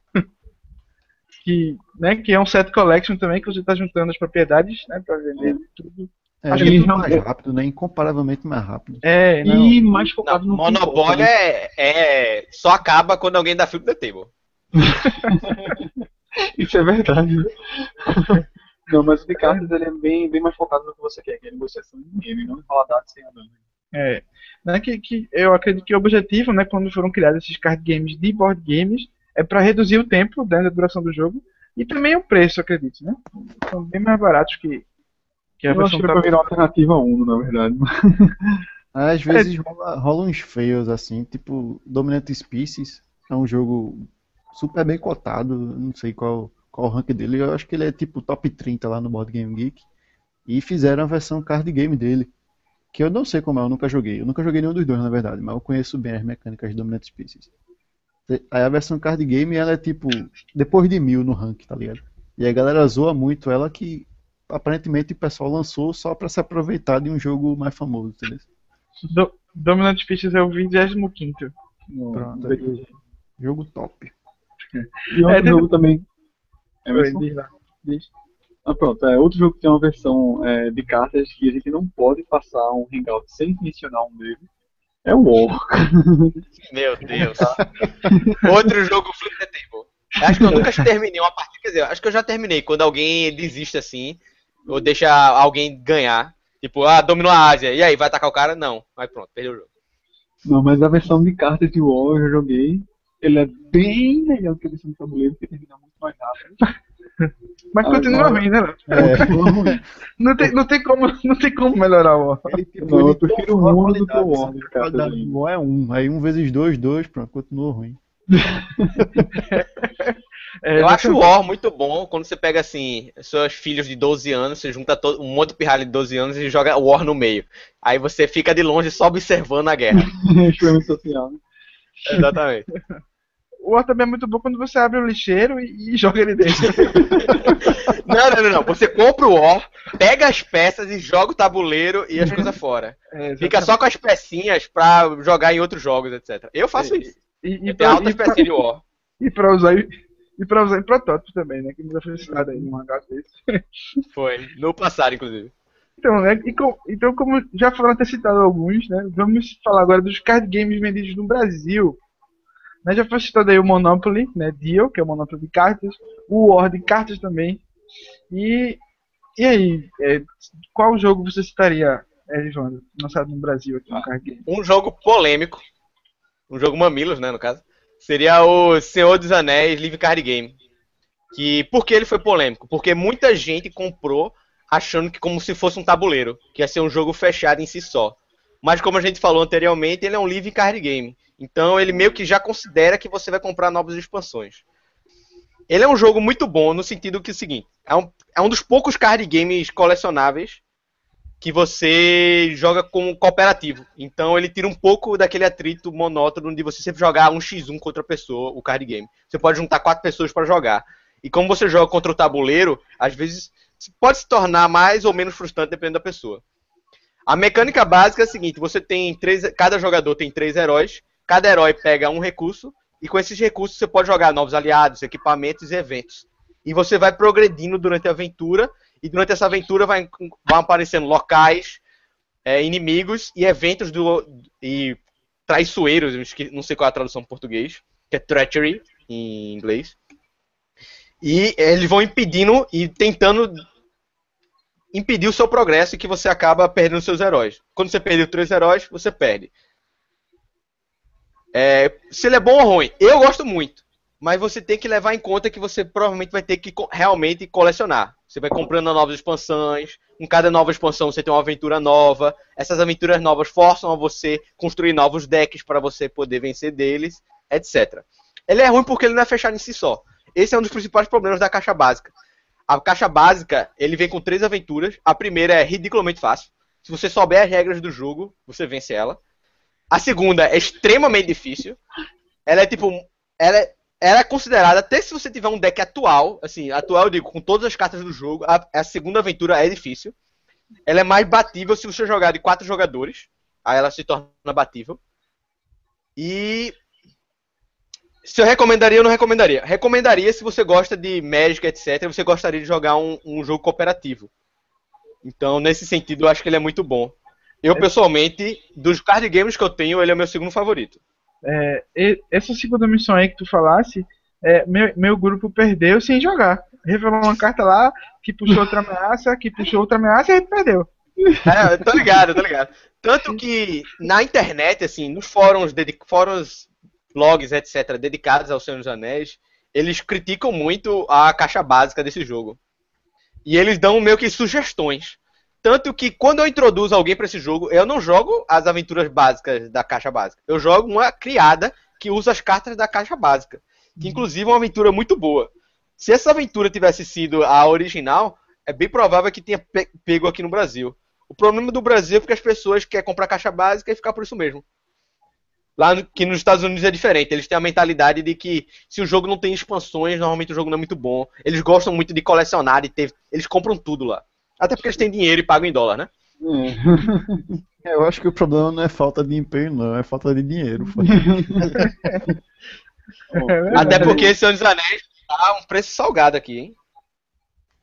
Que, né, que é um set collection também, que você está juntando as propriedades, né, para vender tudo. É, Acho é que não- mais rápido, né? Incomparavelmente mais rápido. É, não, E mais Não, focado no Monopólio importa, né? é, é. Só acaba quando alguém dá flip the table. (laughs) Isso é verdade. (laughs) Não, mas o de cartas ele é bem, bem mais focado no que você quer, que é negociação de game, não enroladado sem andando. é, né, que, que eu acredito que o objetivo, né, quando foram criados esses card games de board games, é para reduzir o tempo né, da duração do jogo e também o preço, eu acredito, né? São bem mais baratos que, que a Eu acho versão que era pra virar uma alternativa a Uno, na verdade. (laughs) Às vezes rola, rola uns fails assim, tipo Dominant Species é um jogo super bem cotado, não sei qual, qual o rank dele, eu acho que ele é tipo top 30 lá no Board Game Geek. E fizeram a versão card game dele, que eu não sei como é, eu nunca joguei. Eu nunca joguei nenhum dos dois, na verdade, mas eu conheço bem as mecânicas de Dominant Species. Aí a versão card game, ela é tipo depois de mil no rank, tá ligado? E a galera zoa muito ela que aparentemente o pessoal lançou só pra se aproveitar de um jogo mais famoso, entendeu? Do, Dominant Species é o 25 no, Pronto. Jogo top. E outro É, jogo também. É, versão-. Diz. Ah, pronto, é outro jogo que tem uma versão é, de cartas que a gente não pode passar um hangout sem mencionar um dele. É o War. Meu Deus. Outro jogo flip the table. Acho que eu nunca terminei uma partida. Quer dizer, acho que eu já terminei quando alguém desiste assim, ou deixa alguém ganhar. Tipo, ah, dominou a Ásia. E aí, vai atacar o cara? Não. Aí pronto, perdeu o jogo. Não, mas a versão de cartas de War eu já joguei. Ele é bem melhor que a versão de tabuleiro, porque termina muito mais rápido. Mas Ah, continua ruim, né? Léo? É, Não tem, não, tem como, não tem como melhorar o ele, tipo, Não, ele eu prefiro o Uno do que o War do War é 1, aí 1 vezes 2, 2, pronto, continuou ruim. É, (laughs) Eu acho o. War muito bom quando você pega assim, seus filhos de 12 anos, você junta todo, um monte de pirralho de 12 anos e joga War no meio. Aí você fica de longe só observando a guerra. (laughs) Social, né? Exatamente. (laughs) O War também é muito bom quando você abre o lixeiro e, e joga ele dentro. (laughs) Não, não, não, não. Você compra o War, pega as peças e joga o tabuleiro e as coisas fora. (laughs) É, Fica só com as pecinhas pra jogar em outros jogos, etc. Eu faço É, isso. E, e, pra, altas e, pra, pecinhas de War. e pra usar e pra usar em protótipo também, né? Que dá felicidade aí num hangar desse. (laughs) Foi. No passado, inclusive. Então, né? com- então, como já foram até citados alguns, né? Vamos falar agora dos card games vendidos no Brasil. Né, já foi citado aí o Monopoly, né, Deal, que é o Monopoly de cartas, o War de cartas também. E, e aí, é, qual jogo você citaria, João, lançado no Brasil aqui no? Um jogo polêmico, um jogo mamilos, né, no caso, seria o Senhor dos Anéis Live Card Game. Que, por que ele foi polêmico? Porque muita gente comprou achando que como se fosse um tabuleiro, que ia ser um jogo fechado em si só. Mas como a gente falou anteriormente, ele é um live card game. Então ele meio que já considera que você vai comprar novas expansões. Ele é um jogo muito bom no sentido que é o seguinte, é um, é um dos poucos card games colecionáveis que você joga como cooperativo. Então ele tira um pouco daquele atrito monótono de você sempre jogar um x1 contra a pessoa, o card game. Você pode juntar quatro pessoas para jogar. E como você joga contra o tabuleiro, às vezes pode se tornar mais ou menos frustrante dependendo da pessoa. A mecânica básica é a seguinte: você tem três, cada jogador tem três heróis, cada herói pega um recurso e com esses recursos você pode jogar novos aliados, equipamentos e eventos. E você vai progredindo durante a aventura e durante essa aventura vai, vão aparecendo locais, é, inimigos e eventos do e traiçoeiros, não sei qual é a tradução em português, que é treachery em inglês. E eles vão impedindo e tentando impedir o seu progresso e que você acaba perdendo seus heróis. Quando você perdeu três heróis, você perde. É, se ele é bom ou ruim, eu gosto muito. Mas você tem que levar em conta que você provavelmente vai ter que realmente colecionar. Você vai comprando novas expansões. Em cada nova expansão você tem uma aventura nova. Essas aventuras novas forçam a você construir novos decks para você poder vencer deles, etc. Ele é ruim porque ele não é fechado em si só. Esse é um dos principais problemas da caixa básica. A caixa básica, ele vem com três aventuras. A primeira é ridiculamente fácil. Se você souber as regras do jogo, você vence ela. A segunda é extremamente difícil. Ela é tipo. Ela é, ela é considerada, até se você tiver um deck atual, assim, atual eu digo, com todas as cartas do jogo, a, a segunda aventura é difícil. Ela é mais batível se você jogar de quatro jogadores. Aí ela se torna batível. E se eu recomendaria, eu não recomendaria. Recomendaria se você gosta de Magic, etc. Você gostaria de jogar um, um jogo cooperativo. Então, nesse sentido, eu acho que ele é muito bom. Eu, é. pessoalmente, dos card games que eu tenho, ele é o meu segundo favorito. É, essa segunda missão aí que tu falasse, é, meu, meu grupo perdeu sem jogar. Revelou uma carta lá que puxou outra ameaça, que puxou outra ameaça e perdeu. É, eu tô ligado, tô ligado. Tanto que na internet, assim, nos fóruns, fóruns blogs, etc., dedicados ao Senhor dos Anéis, eles criticam muito a caixa básica desse jogo. E eles dão meio que sugestões. Tanto que quando eu introduzo alguém para esse jogo, eu não jogo as aventuras básicas da caixa básica. Eu jogo uma criada que usa as cartas da caixa básica. Que inclusive é uma aventura muito boa. Se essa aventura tivesse sido a original, é bem provável que tenha pego aqui no Brasil. O problema do Brasil é porque as pessoas querem comprar caixa básica e ficar por isso mesmo. Lá no, que nos Estados Unidos é diferente. Eles têm a mentalidade de que se o jogo não tem expansões, normalmente o jogo não é muito bom. Eles gostam muito de colecionar e ter. Eles compram tudo lá. Até porque eles têm dinheiro e pagam em dólar, né? É, (laughs) eu acho que o problema não é falta de empenho, não, é falta de dinheiro. (laughs) é Até porque Senhor dos Anéis tá um preço salgado aqui, hein?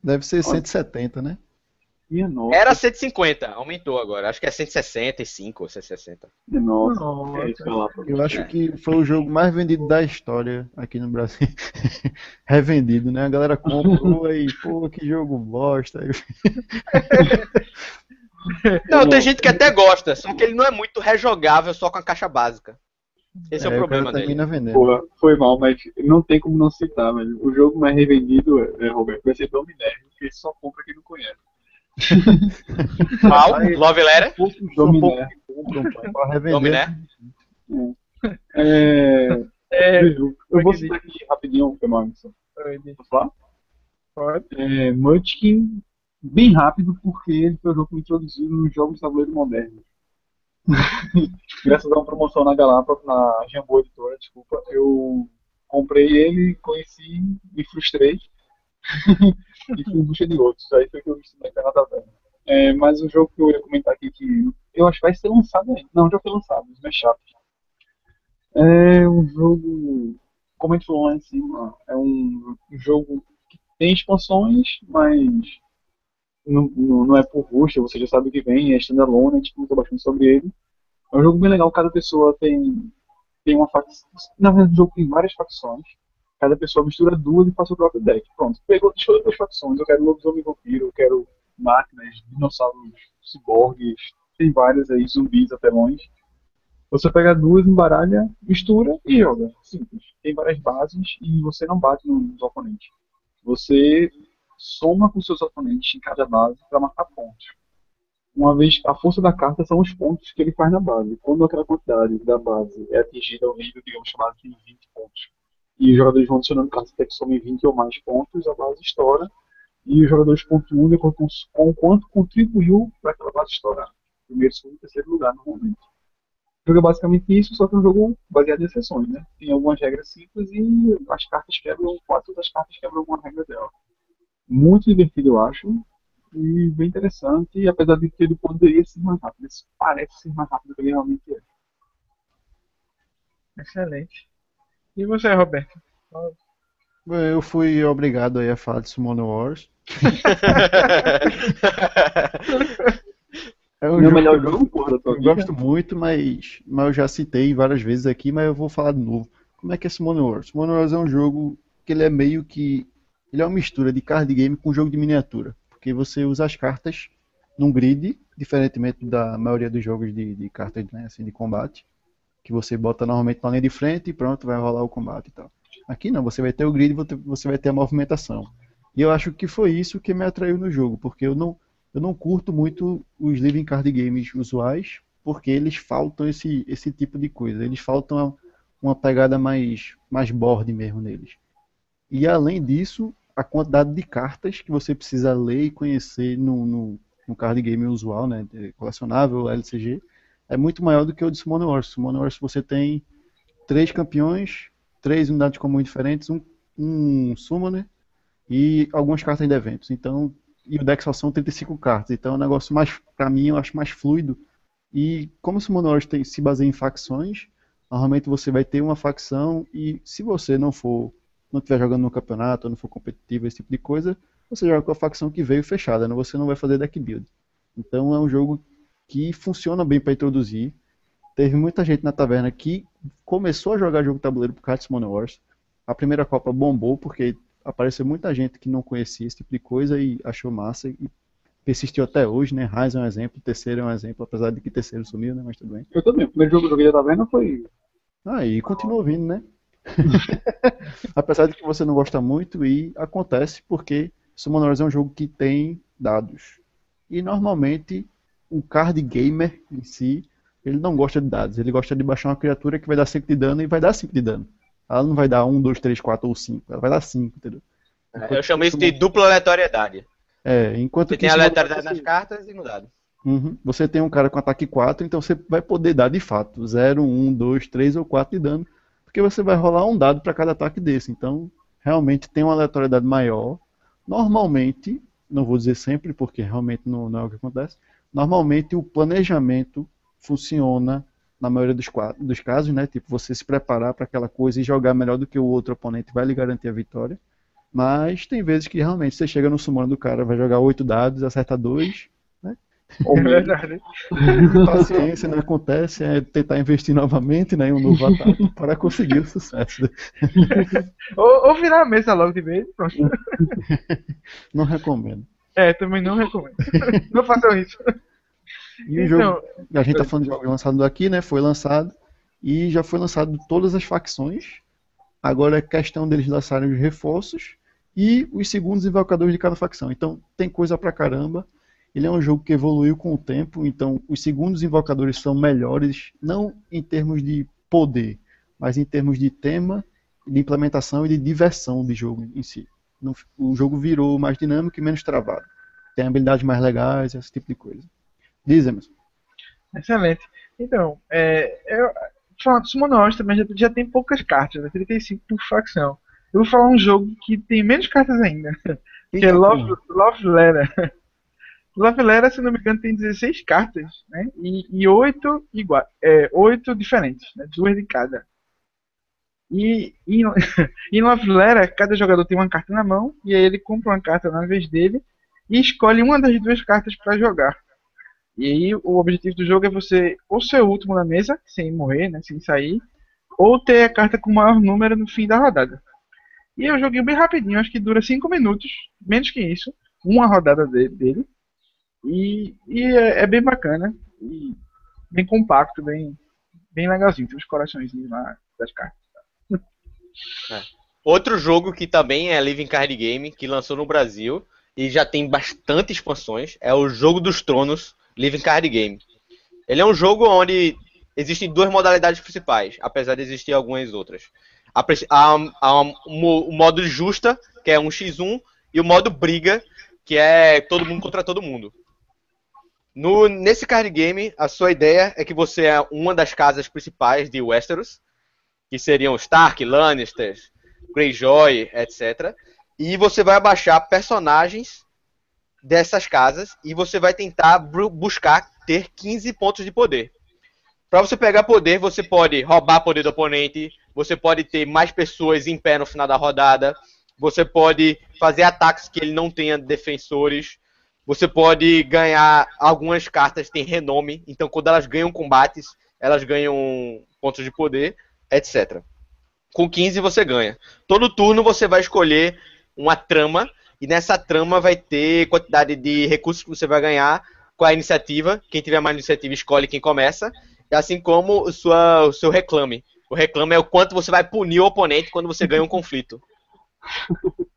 Deve ser 170, né? Nossa. Era 150, aumentou agora. Acho que é 165 ou 160. Nossa. Nossa. Eu acho que foi o jogo mais vendido da história aqui no Brasil. (laughs) Revendido, né? A galera comprou aí, pô, que jogo bosta. (laughs) Não, tem gente que até gosta, só que ele não é muito rejogável só com a caixa básica. Esse é, é o problema dele. Porra, foi mal, mas não tem como não citar, velho. O jogo mais revendido, é, Roberto, vai ser Dominé, porque só compra quem não conhece. Qual? Love Letter? Dominé. Dominé? É, é, eu vou citar aqui rapidinho, mal, Posso falar? Pode. É, Munchkin, bem rápido, porque ele foi o jogo que me introduziu nos jogos de tabuleiro moderno. (laughs) Graças a uma promoção na Galápagos, na Jambô Editora, desculpa, eu comprei ele, conheci, me frustrei (laughs) e fui em busca de outros. Aí foi que eu vi na Canadá Velha. É, mas o jogo que eu ia comentar aqui, que eu acho que vai ser lançado ainda. Não, já foi lançado, os Mashup. É um jogo, como a gente falou lá em cima, é um jogo que tem expansões, mas não, não, é por busta, você já sabe o que vem, é standalone, a gente comentou bastante sobre ele. É um jogo bem legal, cada pessoa tem tem uma facção. Na verdade, o jogo tem várias facções. Cada pessoa mistura duas e faz o próprio deck. Pronto, pegou escolheu duas facções. Eu quero lobisomem vampiro, eu quero máquinas, dinossauros, ciborgues, tem várias aí, zumbis, apelões. Você pega duas, embaralha, mistura e joga. Simples. Tem várias bases e você não bate nos oponentes. Você soma com seus oponentes em cada base para marcar pontos. Uma vez a força da carta são os pontos que ele faz na base. Quando aquela quantidade da base é atingida ao nível, digamos, chamado de 20 pontos, e os jogadores vão adicionando cartas até que somem 20 ou mais pontos, a base estoura, e os jogadores pontuam de acordo com, o quanto contribuiu para aquela base estourar. Primeiro, segundo e terceiro lugar, normalmente. O jogo é basicamente isso, só que é um jogo baseado em exceções, né? Tem algumas regras simples e as cartas quebram, quatro das cartas quebram alguma regra dela. Muito divertido, eu acho, e bem interessante, e apesar de que ele poderia ser mais rápido, parece ser mais rápido do que realmente é. Excelente. E você, Roberto? Eu fui obrigado aí a falar de Summon Wars. (laughs) é um Meu jogo melhor que eu jogo, tua Eu vida. gosto muito, mas, mas eu já citei várias vezes aqui, mas eu vou falar de novo. Como é que é Summon Wars? Summon Wars é um jogo que ele é meio que. Ele é uma mistura de card game com jogo de miniatura. Porque você usa as cartas num grid, diferentemente da maioria dos jogos de, de cartas né, assim, de combate. Que você bota normalmente na linha de frente e pronto, vai rolar o combate e tal. Aqui não, você vai ter o grid você- vai ter a movimentação. E eu acho que foi isso que me atraiu no jogo, porque eu não, eu não curto muito os living card games usuais, porque eles faltam esse, esse tipo de coisa. Eles faltam uma pegada mais, mais board mesmo neles. E além disso, a quantidade de cartas que você precisa ler e conhecer no, no, no card game usual, né, colecionável, LCG, é muito maior do que o de Summon Wars. Summon Wars você tem três campeões, três unidades comuns diferentes, um, um Summoner e algumas cartas de eventos. Então, e o deck só são 35 cartas. Então é um negócio mais, pra mim, eu acho mais fluido. E como o Summon Wars tem, se baseia em facções, normalmente você vai ter uma facção e se você não for, não estiver jogando no campeonato, ou não for competitivo, esse tipo de coisa, você joga com a facção que veio fechada, né? você não vai fazer deck build. Então é um jogo que funciona bem para introduzir. Teve muita gente na taverna que começou a jogar jogo tabuleiro por causa de Summon Wars. A primeira Copa bombou porque apareceu muita gente que não conhecia esse tipo de coisa e achou massa e persistiu até hoje, né? Raiz é um exemplo, terceiro é um exemplo, apesar de que terceiro sumiu, né? Mas tudo bem. Eu também. O primeiro jogo que eu joguei da taverna foi. Ah, e continua vindo, né? (laughs) apesar de que você não gosta muito e acontece porque Summon Wars é um jogo que tem dados. E normalmente o card gamer em si, ele não gosta de dados, ele gosta de baixar uma criatura que vai dar 5 de dano e vai dar 5 de dano. Ela não vai dar 1, 2, 3, 4 ou 5, ela vai dar 5, entendeu? Eu chamo isso de dupla aleatoriedade. É, enquanto Você que tem aleatoriedade Wars nas cartas e no dado. Uhum. Você tem um cara com ataque 4, então você vai poder dar de fato 0, 1, 2, 3 ou 4 de dano, porque você vai rolar um dado para cada ataque desse. Então, realmente tem uma aleatoriedade maior. Normalmente, não vou dizer sempre, porque realmente não, não é o que acontece, normalmente o planejamento funciona na maioria dos, dos casos, né? Tipo, você se preparar para aquela coisa e jogar melhor do que o outro oponente vai lhe garantir a vitória. Mas tem vezes que realmente você chega no summon do cara, vai jogar 8 dados, acerta 2, Ou (laughs) É menos. verdade. (laughs) paciência, não acontece, é tentar investir novamente né, em um novo ataque para conseguir o sucesso. (laughs) Ou, ou virar a mesa logo de vez. Pronto. Não recomendo. É, também não recomendo. (laughs) não façam isso. E o Então, jogo, a gente tá falando de jogo lançado aqui, né? Foi lançado e já foi lançado todas as facções. Agora é questão deles lançarem os reforços e os segundos invocadores de cada facção. Então tem coisa pra caramba. Ele é um jogo que evoluiu com o tempo, então os segundos invocadores são melhores, não em termos de poder, mas em termos de tema, de implementação e de diversão de jogo em si. O jogo virou mais dinâmico e menos travado. Tem habilidades mais legais, esse tipo de coisa. Diz, Emerson. Excelente. Então, é, eu, falando de Wars também já, já tem poucas cartas, né? 35 por facção. Eu vou falar um jogo que tem menos cartas ainda, (laughs) que é Love. Love Letter. (laughs) Love Letter, se não me engano, tem 16 cartas, né? E, e 8 iguais, é, 8 diferentes, né? Duas de cada. E, e em (laughs) Love Letter, cada jogador tem uma carta na mão, e aí ele compra uma carta na vez dele e escolhe uma das duas cartas para jogar. E aí o objetivo do jogo é você ou ser o último na mesa, sem morrer, né, sem sair, ou ter a carta com o maior número no fim da rodada. E eu joguei bem rapidinho, acho que dura 5 minutos, menos que isso, uma rodada de- dele. E, e é, é bem bacana, e bem compacto, bem, bem legalzinho. Tem uns coraçõezinhos lá das cartas. Outro jogo que também é Living Card Game, que lançou no Brasil e já tem bastante expansões, é o Jogo dos Tronos Living Card Game. Ele é um jogo onde existem duas modalidades principais, apesar de existir algumas outras. Prin- a- a- o mo- o modo justa, que é um x1, e o modo briga, que é todo mundo contra todo mundo. No, nesse card game, a sua ideia é que você é uma das casas principais de Westeros, que seriam Stark, Lannister, Greyjoy, etc. E você vai abaixar personagens dessas casas e você vai tentar buscar ter 15 pontos de poder. Para você pegar poder, você pode roubar poder do oponente, você pode ter mais pessoas em pé no final da rodada, você pode fazer ataques que ele não tenha defensores, você pode ganhar algumas cartas têm renome, então quando elas ganham combates, elas ganham pontos de poder, etc. Com 15 você ganha. Todo turno você vai escolher uma trama e nessa trama vai ter quantidade de recursos que você vai ganhar com a iniciativa. Quem tiver mais iniciativa escolhe quem começa, assim como o, sua, o seu reclame. O reclame é o quanto você vai punir o oponente quando você ganha um conflito. (laughs)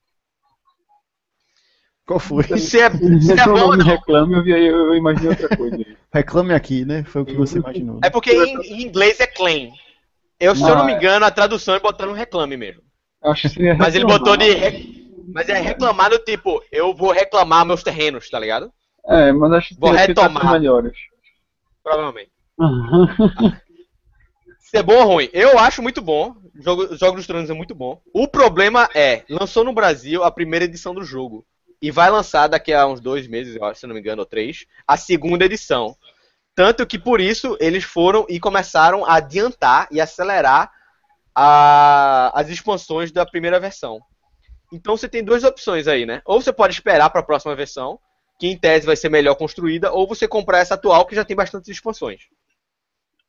Qual foi? Se é, se é bom não. reclame, eu, eu, eu imaginei outra coisa. Reclame aqui, né? Foi o que você imaginou. É porque em, em inglês é claim. Eu, se eu não me engano, a tradução é botar no reclame mesmo. Acho que seria Mas ele botou de. re- Mas é reclamar do tipo, eu vou reclamar meus terrenos, tá ligado? É, mas acho que Vou retomar. melhores. Provavelmente. (laughs) Se é bom ou ruim? Eu acho muito bom. O jogo, Jogo dos Tronos é muito bom. O problema é, lançou no Brasil a primeira edição do jogo. E vai lançar daqui a uns dois meses, se eu não me engano, ou três, a segunda edição. Tanto que por isso eles foram e começaram a adiantar e acelerar a- as expansões da primeira versão. Então você tem duas opções aí, né? Ou você pode esperar para a próxima versão, que em tese vai ser melhor construída, ou você comprar essa atual que já tem bastantes expansões.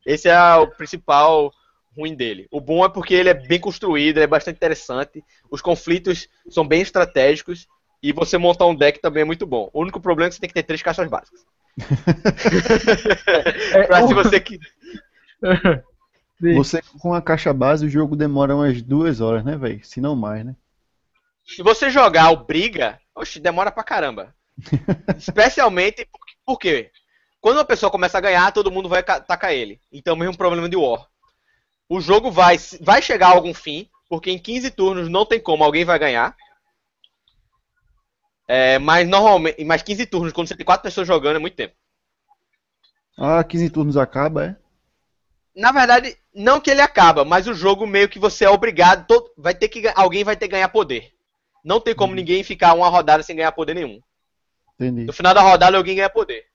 Esse é o principal ruim dele. O bom é porque ele é bem construído, é bastante interessante, os conflitos são bem estratégicos e você montar um deck também é muito bom. O único problema é que você tem que ter três caixas básicas. (laughs) pra se você que (laughs) Você com a caixa base, o jogo demora umas duas horas, né, velho? Se não mais, né? se você jogar o briga, oxe, demora pra caramba. (laughs) Especialmente porque, por quê? Quando uma pessoa começa a ganhar, todo mundo vai ca- tacar ele. Então, mesmo problema de War. O jogo vai, vai chegar a algum fim, porque em 15 turnos não tem como alguém vai ganhar. É, mas normalmente, mais 15 turnos, quando você tem 4 pessoas jogando, é muito tempo. Ah, 15 turnos acaba, é? Na verdade, não que ele acaba, mas o jogo meio que você é obrigado, todo- vai ter que alguém vai ter que ganhar poder. Não tem como ninguém ficar uma rodada sem ganhar poder nenhum. Entendi. No final da rodada alguém ganha poder.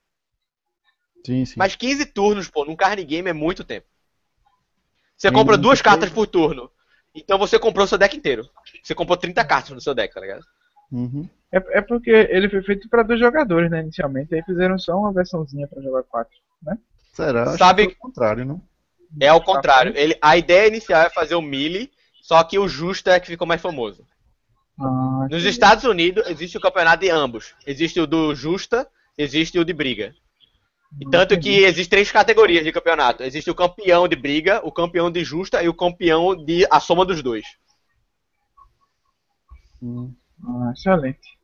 Sim, sim. Mas 15 turnos, pô, num card game é muito tempo. Você Tem compra duas cartas por turno. Então você comprou o seu deck inteiro. Você comprou 30 cartas no seu deck, tá ligado? Uhum. É, é porque ele foi feito para dois jogadores, né, inicialmente. Aí fizeram só uma versãozinha para jogar quatro. Será? Acho Sabe- que foi o contrário, não? É ao contrário. Ele, a ideia inicial é fazer o melee, só que o justo é que ficou mais famoso. Ah, Nos entendi. Estados Unidos existe o campeonato de ambos. Existe o do justa, existe o de briga. E tanto que existem três categorias de campeonato. Existe o campeão de briga, o campeão de justa e o campeão de a soma dos dois. Hum. Ah, excelente.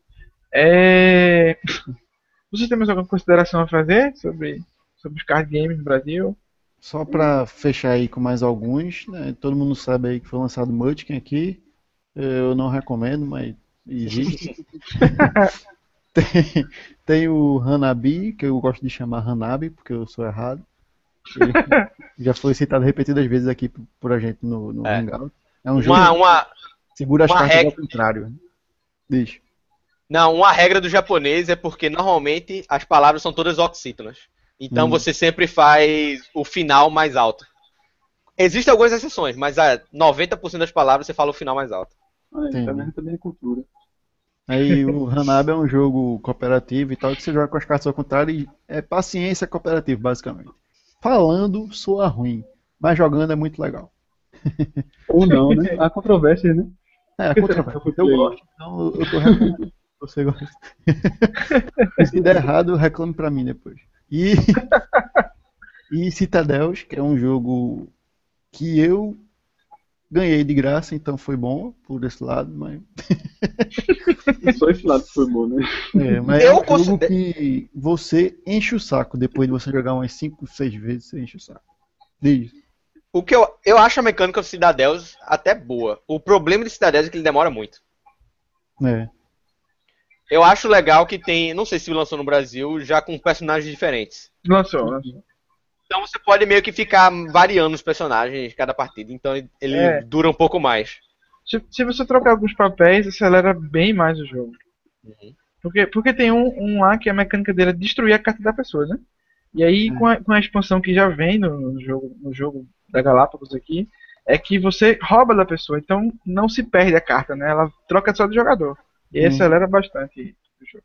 É... (laughs) Você tem mais alguma consideração a fazer sobre, sobre os card games no Brasil? Só pra fechar aí com mais alguns, né? Todo mundo sabe aí que foi lançado Multikin aqui. Eu não recomendo, mas existe. (laughs) (laughs) tem, tem o Hanabi, que eu gosto de chamar Hanabi, porque eu sou errado. Já foi citado repetidas vezes aqui por- a gente no, no É. Hangout. É um jogo Uma, uma, que segura as uma cartas regra- ao contrário. Diz. não, uma regra do japonês é porque normalmente as palavras são todas oxítonas. Então Hum. você sempre faz o final mais alto. Existem algumas exceções, mas a 90% das palavras você fala o final mais alto. Olha, Entendi. tá vendo também cultura. Aí o Hanabi é um jogo cooperativo e tal, que você joga com as cartas ao contrário e é paciência cooperativa, basicamente. Falando, soa ruim, mas jogando é muito legal. Ou não, né? (laughs) Há controvérsias, né? É, a Que contra... (laughs) será que eu gosto, então eu tô reclamando. (laughs) Você gosta. (laughs) Se der errado, reclame pra mim depois. E, e Citadels, que é um jogo que eu ganhei de graça, então foi bom por esse lado, mas, Só esse lado foi bom, né? é, mas Eu é um jogo considero- que você enche o saco depois de você jogar umas 5, 6 vezes, você enche o saco. Diz. O que eu, eu acho a mecânica do Cidadels até boa. O problema de Cidadels é que ele demora muito. É. Eu acho legal que tem, não sei se lançou no Brasil, já com personagens diferentes. Lançou, lançou. Então você pode meio que ficar variando os personagens cada partida. Então ele É. dura um pouco mais. Se, se você trocar alguns papéis, acelera bem mais o jogo. Uhum. Porque, porque tem um, um lá que a mecânica dele é destruir a carta da pessoa, né? E aí, com, a, com a expansão que já vem no, no jogo, no jogo da Galápagos aqui, é que você rouba da pessoa, então não se perde a carta, né? Ela troca só de jogador. E Hum. acelera bastante o jogo.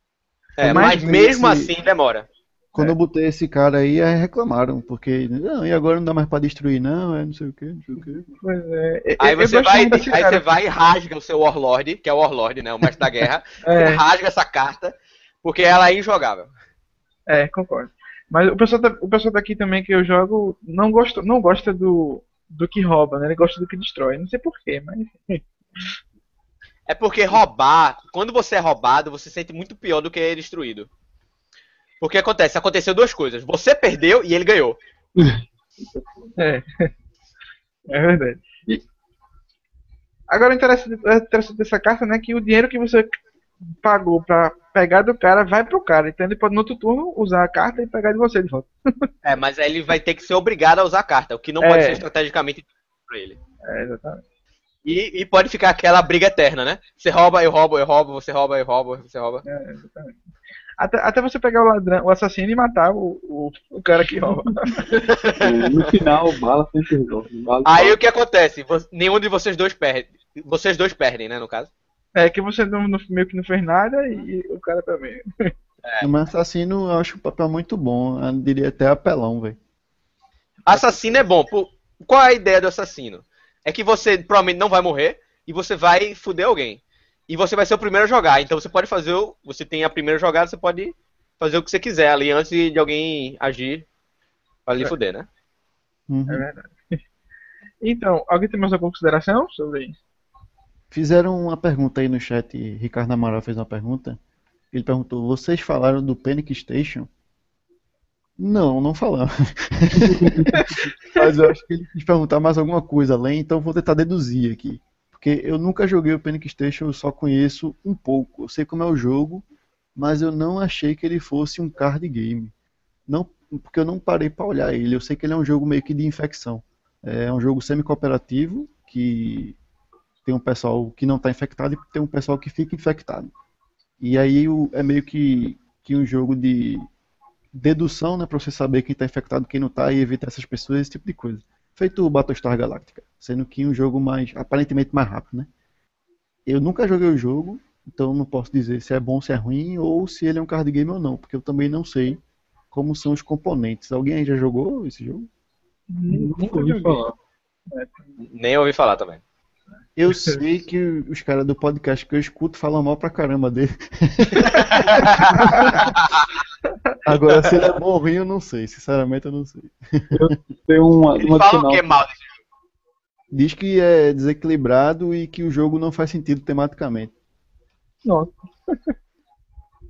É, Mas mas mesmo esse- assim demora. Quando eu botei esse cara aí, aí reclamaram, porque, não, e agora não dá mais pra destruir, não, é não sei o que, não sei o que. Pois é. Eu- Aí eu você gosto vai, muito desse aí cara. você vai e rasga o seu Warlord, que é o Warlord, né? O mestre da guerra. (laughs) Você É, rasga essa carta, porque ela é injogável. é, concordo. Mas o pessoal, da- o pessoal daqui também que eu jogo não gosta, não gosta do, do que rouba, né? Ele gosta do que destrói. Não sei porquê, mas. É porque roubar, quando você é roubado, você se sente muito pior do que é destruído. Porque acontece, aconteceu duas coisas. Você perdeu e ele ganhou. (laughs) É. É verdade. E agora interessante, o interessante dessa carta né, é que o dinheiro que você pagou pra pegar do cara vai pro cara. Então ele pode no outro turno usar a carta e pegar de você de volta. (laughs) É, mas aí ele vai ter que ser obrigado a usar a carta, o que não É. pode ser estrategicamente pra ele. É, exatamente. E, e pode ficar aquela briga eterna, né? Você rouba, eu roubo, eu roubo, você rouba, eu roubo, você rouba. É, exatamente. Até, até você pegar o ladrão, o assassino e matar o, o, o cara que rouba. (laughs) No final, bala sempre resolve. Bala, Aí o que acontece? Nenhum de vocês dois perde. Vocês dois perdem, né, no caso? É que você não, não- meio que não fez nada e, o cara também. Mas assassino eu acho o papel muito bom, eu diria até apelão, velho. Assassino é bom. Por- Qual é a ideia do assassino? É que você provavelmente não vai morrer e você vai fuder alguém. E você vai ser o primeiro a jogar. Então você pode fazer. O... Você tem a primeira jogada, você pode fazer o que você quiser ali antes de alguém agir pra lhe É. fuder, né? Uhum. É verdade. (laughs) Então, alguém tem mais alguma consideração sobre isso? Fizeram uma pergunta aí no chat, Ricardo Amaral fez uma pergunta. Ele perguntou: vocês falaram do Panic Station? Não, não falamos. (laughs) Mas eu acho que ele quis perguntar mais alguma coisa além, então vou tentar deduzir aqui. Porque eu nunca joguei o Panic Station, eu só conheço um pouco. Eu sei como é o jogo, mas eu não achei que ele fosse um card game. Não, porque eu não parei para olhar ele. Eu sei que ele é um jogo meio que de infecção. É um jogo semi-cooperativo que tem um pessoal que não está infectado e tem um pessoal que fica infectado. E aí o- é meio que, que um jogo de dedução, né, para você saber quem está infectado, quem não está e evitar essas pessoas, esse tipo de coisa. Feito o Battlestar Galactica, sendo que um jogo mais aparentemente mais rápido, né? Eu nunca joguei o jogo, então não posso dizer se é bom, se é ruim ou se ele é um card game ou não, porque eu também não sei como são os componentes. Alguém aí já jogou esse jogo? Nunca ouvi falar. Nem ouvi falar também. Eu sei que os caras do podcast que eu escuto falam mal pra caramba dele. (laughs) Agora, se ele é bom ou ruim, eu não sei. Sinceramente, eu não sei. Tem uma, Ele uma fala o adicional. que é mal desse jogo. Diz que é desequilibrado e que o jogo não faz sentido tematicamente. Nossa. (laughs)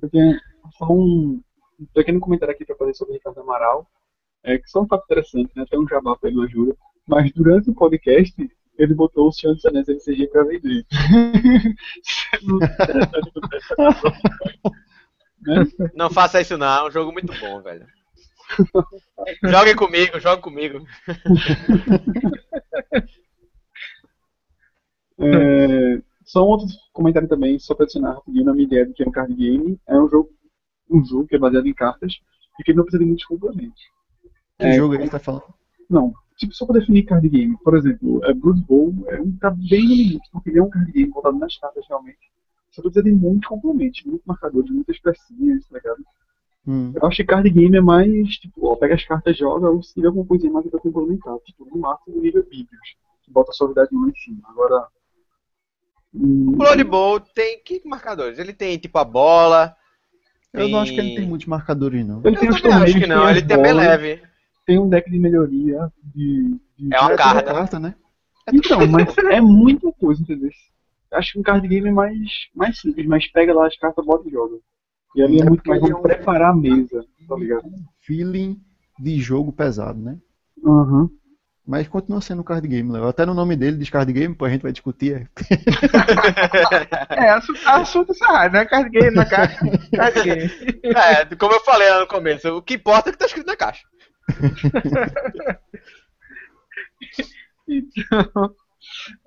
Eu tenho só um, um pequeno comentário aqui para fazer sobre o Ricardo Amaral. É que só um fato interessante, né? Até um jabá pelo ajuda. Mas durante o podcast, ele botou o Senhor dos Anéis LCG pra vender. (laughs) Não faça isso não, é um jogo muito bom, velho. Joguem comigo, jogue comigo. É, só um outro comentário também, só para adicionar rapidinho na minha ideia do que é um card game. É um jogo, um jogo que é baseado em cartas e que ele não precisa de muitos componentes. Que É, jogo aí tá falando? Não, tipo, só para definir card game. Por exemplo, é Blood Bowl é um tá bem no limite, porque ele é um card game voltado nas cartas realmente. Só precisa de muitos componentes, muitos marcadores, muitas pecinhas, tá ligado? Hum. Eu acho que card game é mais, tipo, ó, pega as cartas, joga, ou se tiver alguma coisinha mais pra complementar. Tipo, no máximo nível Bíblios. que bota a suavidade lá em cima. Agora. hum, O Blood Bowl tem que marcadores? Ele tem tipo a bola. Eu não acho que ele tem- tem muitos marcadores, não. Ele Eu tem os também acho torneios, que não, tem ele as tem bem leve. Tem um deck de melhoria. De, de- É uma É carta. carta, né? Então, mas é muita coisa, entendeu? Acho que um card game é mais, mais simples, mas pega lá as cartas, bota e joga. E ali é, É muito mais é um- preparar a mesa, tá ligado? Feeling de jogo pesado, né? Aham. Mas continua sendo um card game, Léo. Até no nome dele diz card game, pô, a gente vai discutir. é. (laughs) É, assunto, assunto sarrado, né? Card game na caixa. Card game. É, como eu falei lá no começo, o que importa é o que tá escrito na caixa. (laughs) Então,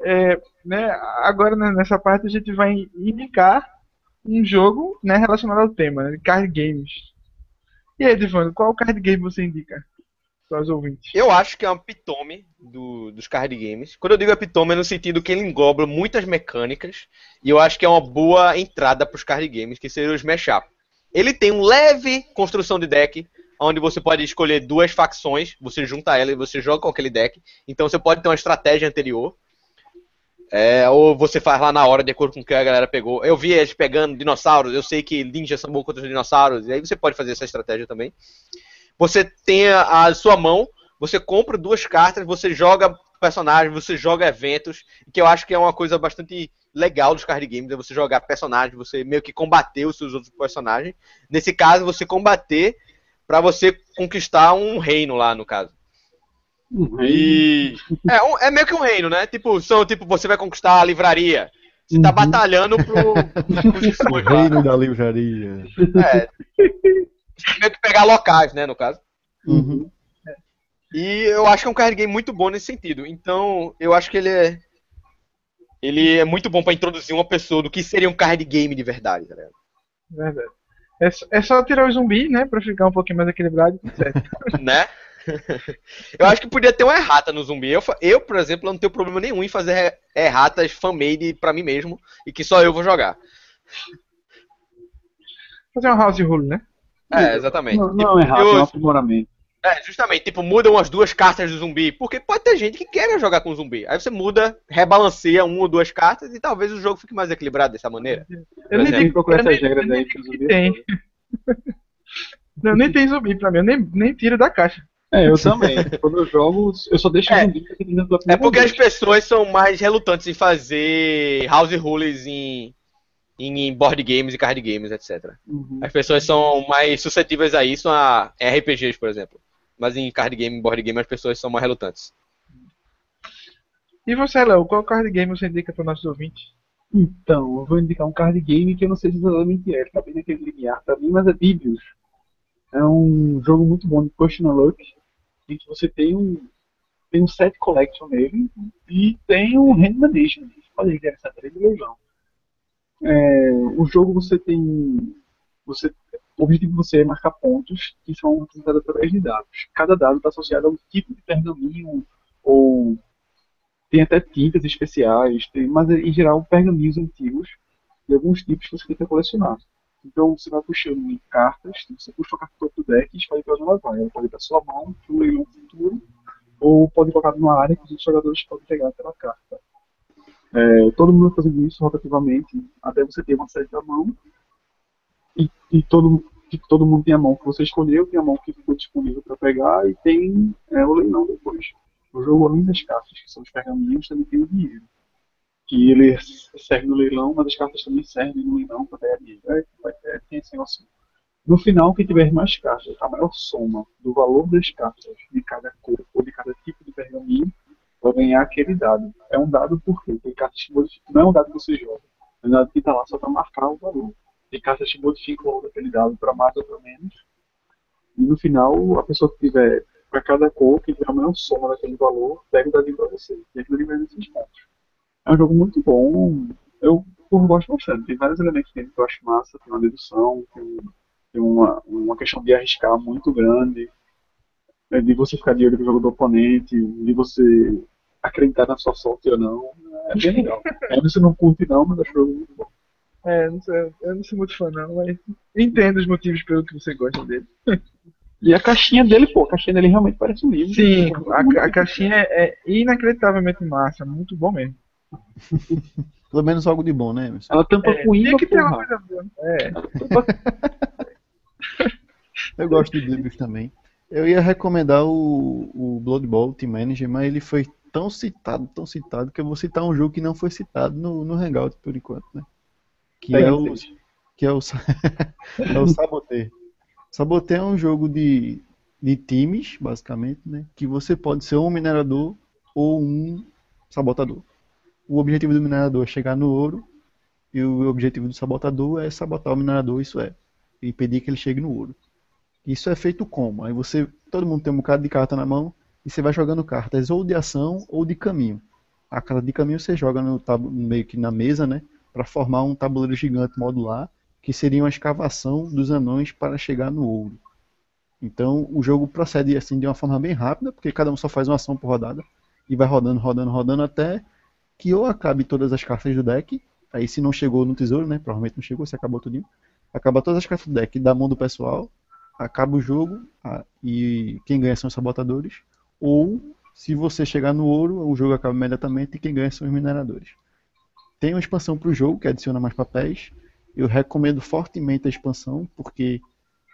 é, né, agora né, nessa parte a gente vai indicar um jogo né, relacionado ao tema, né, card games. E aí, Divano, qual card game você indica para os ouvintes? Eu acho que é um epitome do- dos card games. Quando eu digo epitome é no sentido que ele engloba muitas mecânicas e eu acho que é uma boa entrada para os card games, que seria os mashup. Ele tem um leve construção de deck, onde você pode escolher duas facções, você junta ela e você joga com aquele deck. Então você pode ter uma estratégia anterior. É, ou você faz lá na hora, de acordo com o que a galera pegou. Eu vi eles pegando dinossauros, eu sei que ninjas são bons contra os dinossauros, e aí você pode fazer essa estratégia também. Você tem a, a sua mão, você compra duas cartas, você joga personagens, você joga eventos, que eu acho que é uma coisa bastante legal dos card games, é você jogar personagens, você meio que combater os seus outros personagens. Nesse caso, você combater pra você conquistar um reino lá, no caso. E é, um- é meio que um reino, né? Tipo, são, tipo, você vai conquistar a livraria. Você tá Uhum. batalhando pro, (laughs) O reino da livraria. É. Você meio que pegar locais, né, no caso. Uhum. E eu acho que é um card game muito bom nesse sentido. Então, eu acho que ele é. Ele é muito bom pra introduzir uma pessoa do que seria um card game de verdade, tá ligado? Verdade. É, só- é só tirar o zumbi, né, para ficar um pouquinho mais equilibrado. (laughs) Né? eu acho que podia ter uma errata no zumbi. Eu, eu, por exemplo, não tenho problema nenhum em fazer erratas fan-made pra mim mesmo e que só eu vou jogar. Fazer um house rule, né? É, exatamente. Não, não é errado, eu- é um aprimoramento. É, justamente, tipo, mudam as duas cartas do zumbi, porque pode ter gente que quer jogar com zumbi. Aí você muda, rebalanceia uma ou duas cartas e talvez o jogo fique mais equilibrado dessa maneira. Eu nem digo que procurar eu nem- essas regras aí que que zumbis. tem. (laughs) Não, nem tem zumbi pra mim, eu nem, nem tiro da caixa. É, eu também. Quando eu jogo, eu só deixo É. zumbi da É porque as pessoas são mais relutantes em fazer house rules em, em board games e card games, etc. Uhum. As pessoas são mais suscetíveis a isso a RPGs, por exemplo. Mas em card game e board game as pessoas são mais relutantes. E você, Léo, qual card game você indica para nossos ouvintes? Então, eu vou indicar um card game que eu não sei se exatamente é, tá bem naquele limiar pra mim, mas é Bibius. É um jogo muito bom de Question Luck, em que você tem um, tem um set collection nele e tem um hand management. Você pode interessar também no leilão. É, o jogo você tem. Você, o objetivo de você é marcar pontos que são utilizados através de dados. Cada dado está associado a um tipo de pergaminho ou tem até tintas especiais, tem, mas em geral pergaminhos antigos de alguns tipos que você tenta colecionar. Então você vai puxando em cartas, você puxa a carta do deck e escolhe para onde ela vai. Ela pode ir para sua mão, para um leilão futuro, ou pode colocar numa área que os jogadores podem pegar aquela carta. É, todo mundo fazendo isso rotativamente, até você ter uma certa mão, e, e todo, que todo mundo tem a mão que você escolheu, tem a mão que ficou disponível para pegar, e tem é, o leilão depois. O jogo, além das cartas, que são os pergaminhos, também tem o dinheiro. Que ele serve no leilão, mas as cartas também servem no leilão para ganhar dinheiro. É, é, é, tem esse negócio. No final, quem tiver mais cartas, a maior soma do valor das cartas de cada cor ou de cada tipo de pergaminho, vai ganhar aquele dado. É um dado por quê? Tem cartas que modificam. Não é um dado que você joga. É um dado que está lá só para marcar o valor. Tem cartas que modificam o valor daquele dado para mais ou para menos. E no final, a pessoa que tiver para cada cor, que tiver a maior soma daquele valor, pega o dadinho para você. E aquilo ali vai nesses pontos. É um jogo muito bom. Eu, eu gosto bastante. Tem vários elementos dele que eu acho massa. Tem uma dedução, tem, tem uma, uma questão de arriscar muito grande. né, De você ficar de olho no jogo do oponente, de você acreditar na sua sorte ou não. É bem legal. (laughs) Ainda você não curte não, mas acho muito bom. É, não sei, eu não sou muito fã não, mas entendo os motivos pelo que você gosta dele. (laughs) E a caixinha dele, pô, a caixinha dele realmente parece um livro. Sim, a, a caixinha é, é inacreditavelmente massa, muito bom mesmo. (laughs) Pelo menos algo de bom, né, Emerson? Ela tampa É, com imã, que ter uma coisa boa. É. (laughs) Eu gosto de livros também. Eu ia recomendar o, o Blood Bowl Team Manager, mas ele foi tão citado, tão citado, que eu vou citar um jogo que não foi citado no, no Hangout por enquanto, né? Que Pega é o, que é o, (laughs) é o Saboteur. Saboteur é um jogo de, de times, basicamente, né? Que você pode ser um minerador ou um sabotador. O objetivo do minerador é chegar no ouro e o objetivo do sabotador é sabotar o minerador, isso é, impedir que ele chegue no ouro. Isso é feito como? Aí você, todo mundo tem um bocado de carta na mão e você vai jogando cartas ou de ação ou de caminho. A carta de caminho você joga no meio que na mesa, né, para formar um tabuleiro gigante modular, que seria uma escavação dos anões para chegar no ouro. Então o jogo procede assim de uma forma bem rápida, porque cada um só faz uma ação por rodada e vai rodando, rodando, rodando até que ou acabe todas as cartas do deck, aí se não chegou no tesouro, né, provavelmente não chegou, se acabou tudinho, acaba todas as cartas do deck da mão do pessoal, acaba o jogo e quem ganha são os sabotadores, ou se você chegar no ouro, o jogo acaba imediatamente e quem ganha são os mineradores. Tem uma expansão para o jogo que adiciona mais papéis. Eu recomendo fortemente a expansão, porque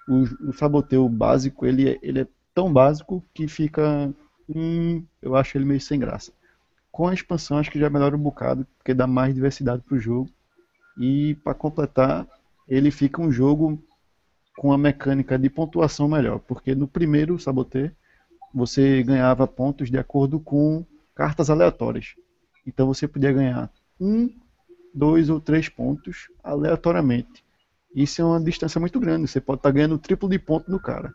o, o saboteio básico ele é, ele é tão básico que fica. Hum, eu acho ele meio sem graça. Com a expansão, acho que já melhora um bocado, porque dá mais diversidade para o jogo. E para completar, ele fica um jogo com a mecânica de pontuação melhor, porque no primeiro saboteio você ganhava pontos de acordo com cartas aleatórias. Então você podia ganhar um, dois ou três pontos aleatoriamente. Isso é uma distância muito grande. Você pode estar ganhando o triplo de ponto do cara.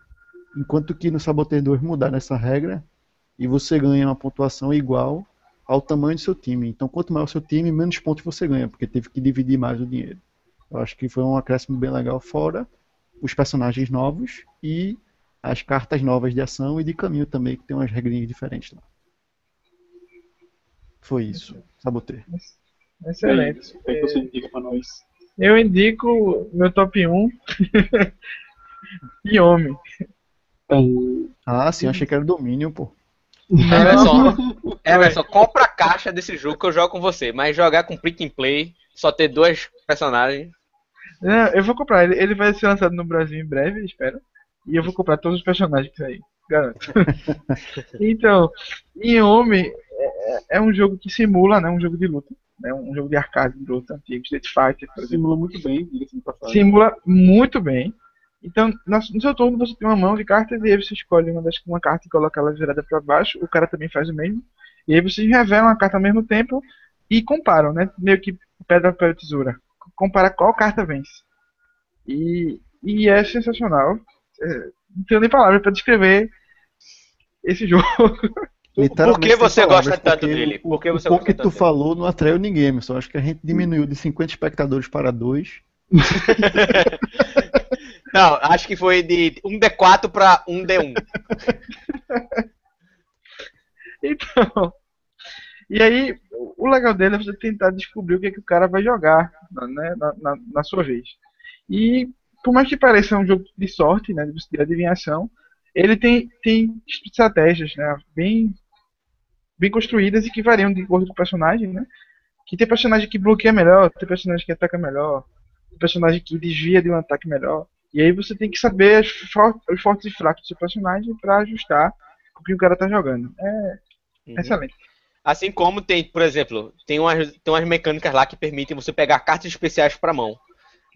Enquanto que no Saboteur 2 mudar essa regra e você ganha uma pontuação igual ao tamanho do seu time. Então quanto maior o seu time, menos pontos você ganha, porque teve que dividir mais o dinheiro. Eu acho que foi um acréscimo bem legal, fora os personagens novos e as cartas novas de ação e de caminho também, que tem umas regrinhas diferentes lá. Foi isso. Saboteur. Excelente. O que é que você indica pra nós? Eu indico meu top 1 (laughs) e homem. Ah, sim, achei que era domínio, pô. Emerson, (laughs) Emerson, compra a caixa desse jogo que eu jogo com você. Mas jogar com print and play, só ter dois personagens. Não, eu vou comprar. Ele, ele vai ser lançado no Brasil em breve, espero. E eu vou comprar todos os personagens aí. Garanto. (laughs) então, em homem é, é um jogo que simula, né? Um jogo de luta. Né, um jogo de arcade de luta antigo, Street Fighter, por exemplo. Simula muito bem, diga-se de passagem. simula muito bem. Então, no seu turno você tem uma mão de cartas e aí você escolhe uma, das, uma carta e coloca ela virada para baixo. O cara também faz o mesmo. E aí vocês revelam a carta ao mesmo tempo e comparam, né? Meio que pedra, papel, tesoura. Compara qual carta vence. E, e é sensacional. É, não tenho nem palavras para descrever esse (laughs) jogo. Por que você sem gosta palavras, tanto porque dele? o- Por que o você pouco gosta que tu dele? falou não atraiu ninguém, Emerson. Acho que a gente diminuiu de 50 espectadores para 2. (laughs) Não, acho que foi de 1D4 pra 1D1. (laughs) Então, e aí, o legal dele é você tentar descobrir o que, é que o cara vai jogar né, na, na, na sua vez. E, por mais que pareça um jogo de sorte, né, de adivinhação, ele tem, tem estratégias né, bem, bem construídas e que variam de acordo com o personagem. Né, que tem personagem que bloqueia melhor, tem personagem que ataca melhor, tem personagem que desvia de um ataque melhor. E aí você tem que saber os fortes e fracos do seu personagem para ajustar com o que o cara tá jogando. É excelente. Assim como tem, por exemplo, tem umas, tem umas mecânicas lá que permitem você pegar cartas especiais pra mão.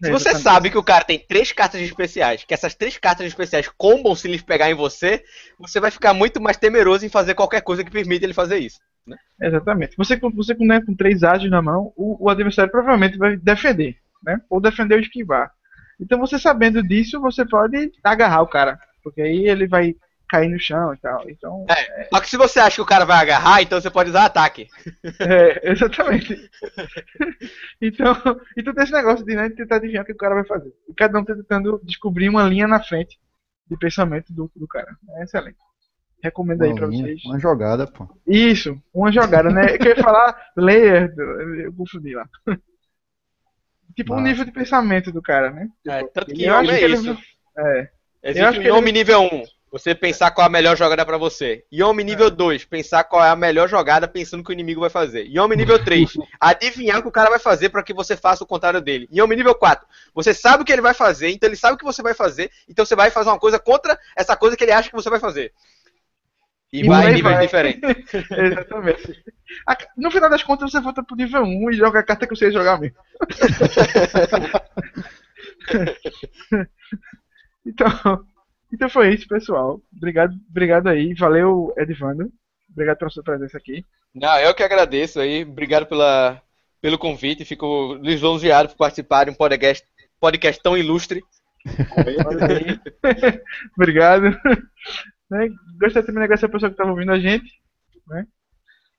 Se É, você exatamente. sabe que o cara tem três cartas especiais, que essas três cartas especiais combam se eles pegar em você, você vai ficar muito mais temeroso em fazer qualquer coisa que permita ele fazer isso. Exatamente. Você, com- você né, com três ágios na mão, o, o adversário provavelmente vai defender, né? Ou defender ou esquivar. Então você sabendo disso, você pode agarrar o cara. Porque aí ele vai cair no chão e tal. Então, Só que se você acha que o cara vai agarrar, então você pode usar ataque. (laughs) é, exatamente. (laughs) então, então tem esse negócio de né, tentar adivinhar o que o cara vai fazer. E cada um tá tentando descobrir uma linha na frente de pensamento do, do cara. É excelente. Recomendo aí pra Uma, linha, vocês. uma jogada, pô. Isso, uma jogada, né? Eu queria falar layer, do- eu confundi lá. (laughs) Tipo, o Massa. nível de pensamento do cara, né? É, tanto que Eu acho é que ele- isso. É, Existe acho o que ele- Yomi nível 1, você pensar qual é a melhor jogada pra você. Yomi nível 2, pensar qual é a melhor jogada pensando que o inimigo vai fazer. Yomi nível 3, (laughs) adivinhar o que o cara vai fazer pra que você faça o contrário dele. Yomi nível 4, você sabe o que ele vai fazer, então ele sabe o que você vai fazer, então você vai fazer uma coisa contra essa coisa que ele acha que você vai fazer. E, E vai em níveis vai. diferentes. (laughs) Exatamente. No final das contas, você volta pro nível 1 e joga a carta que você ia jogar mesmo. (laughs) então, então foi isso, pessoal. Obrigado, obrigado aí. Valeu, Edvando. Obrigado pela sua presença aqui. Não, eu que agradeço aí. Obrigado pela, pelo convite. Fico lisonjeado por participar de um podcast, podcast tão ilustre. (laughs) Obrigado. Né, Gostaria também de agradecer a pessoa que estava ouvindo a gente. né?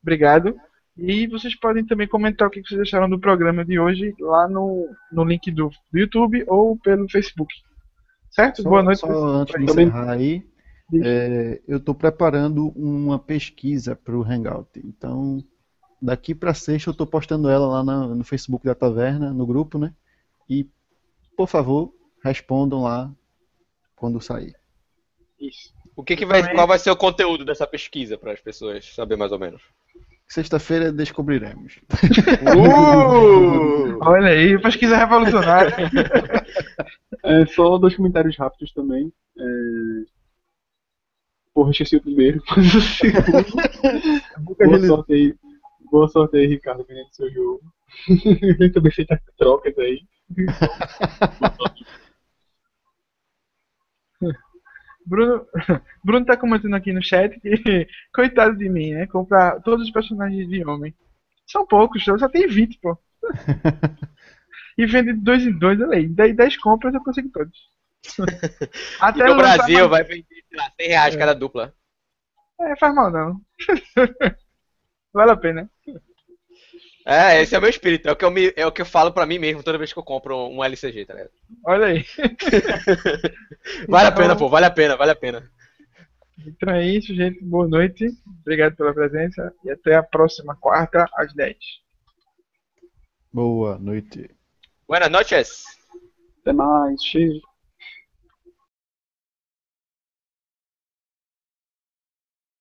Obrigado. E vocês podem também comentar o que vocês acharam do programa de hoje lá no, no link do, do YouTube ou pelo Facebook. Certo? Só, Boa noite. só pessoal. antes de Também- encerrar aí, é, eu estou preparando uma pesquisa para o Hangout. Então, daqui para sexta eu estou postando ela lá na- no Facebook da Taverna, no grupo, né? E, por favor, respondam lá quando sair. Isso. O que, que vai, qual vai ser o conteúdo dessa pesquisa para as pessoas saber mais ou menos? Sexta-feira descobriremos. Uh! (laughs) Olha aí, pesquisa revolucionária. É, só dois comentários rápidos também. É... Porra, esqueci o primeiro, (laughs) mas o segundo. Boa sorte aí. Boa sorte aí, Ricardo, vendendo seu jogo. (laughs) também feita trocas aí. Bruno, (laughs) Bruno tá comentando aqui no chat que, (laughs) coitado de mim, né? Comprar todos os personagens de homem. São poucos, só tem 20, pô. (laughs) e vende de dois em dois, olha aí. 10, 10 compras eu consigo todos. E Até no lançar Brasil mais- vai vender, sei lá, 100 reais cada dupla. É, faz mal não. vale a pena. É, esse é o meu espírito. É o que eu, me, é o que eu falo pra mim mesmo toda vez que eu compro um LCG, tá ligado? Olha aí. (laughs) Vale a Então- pena, pô, vale a pena, vale a pena. Então é isso, gente. Boa noite. Obrigado pela presença. E até a próxima quarta, às 10. Boa noite. Buenas noches. Até mais, cheiro.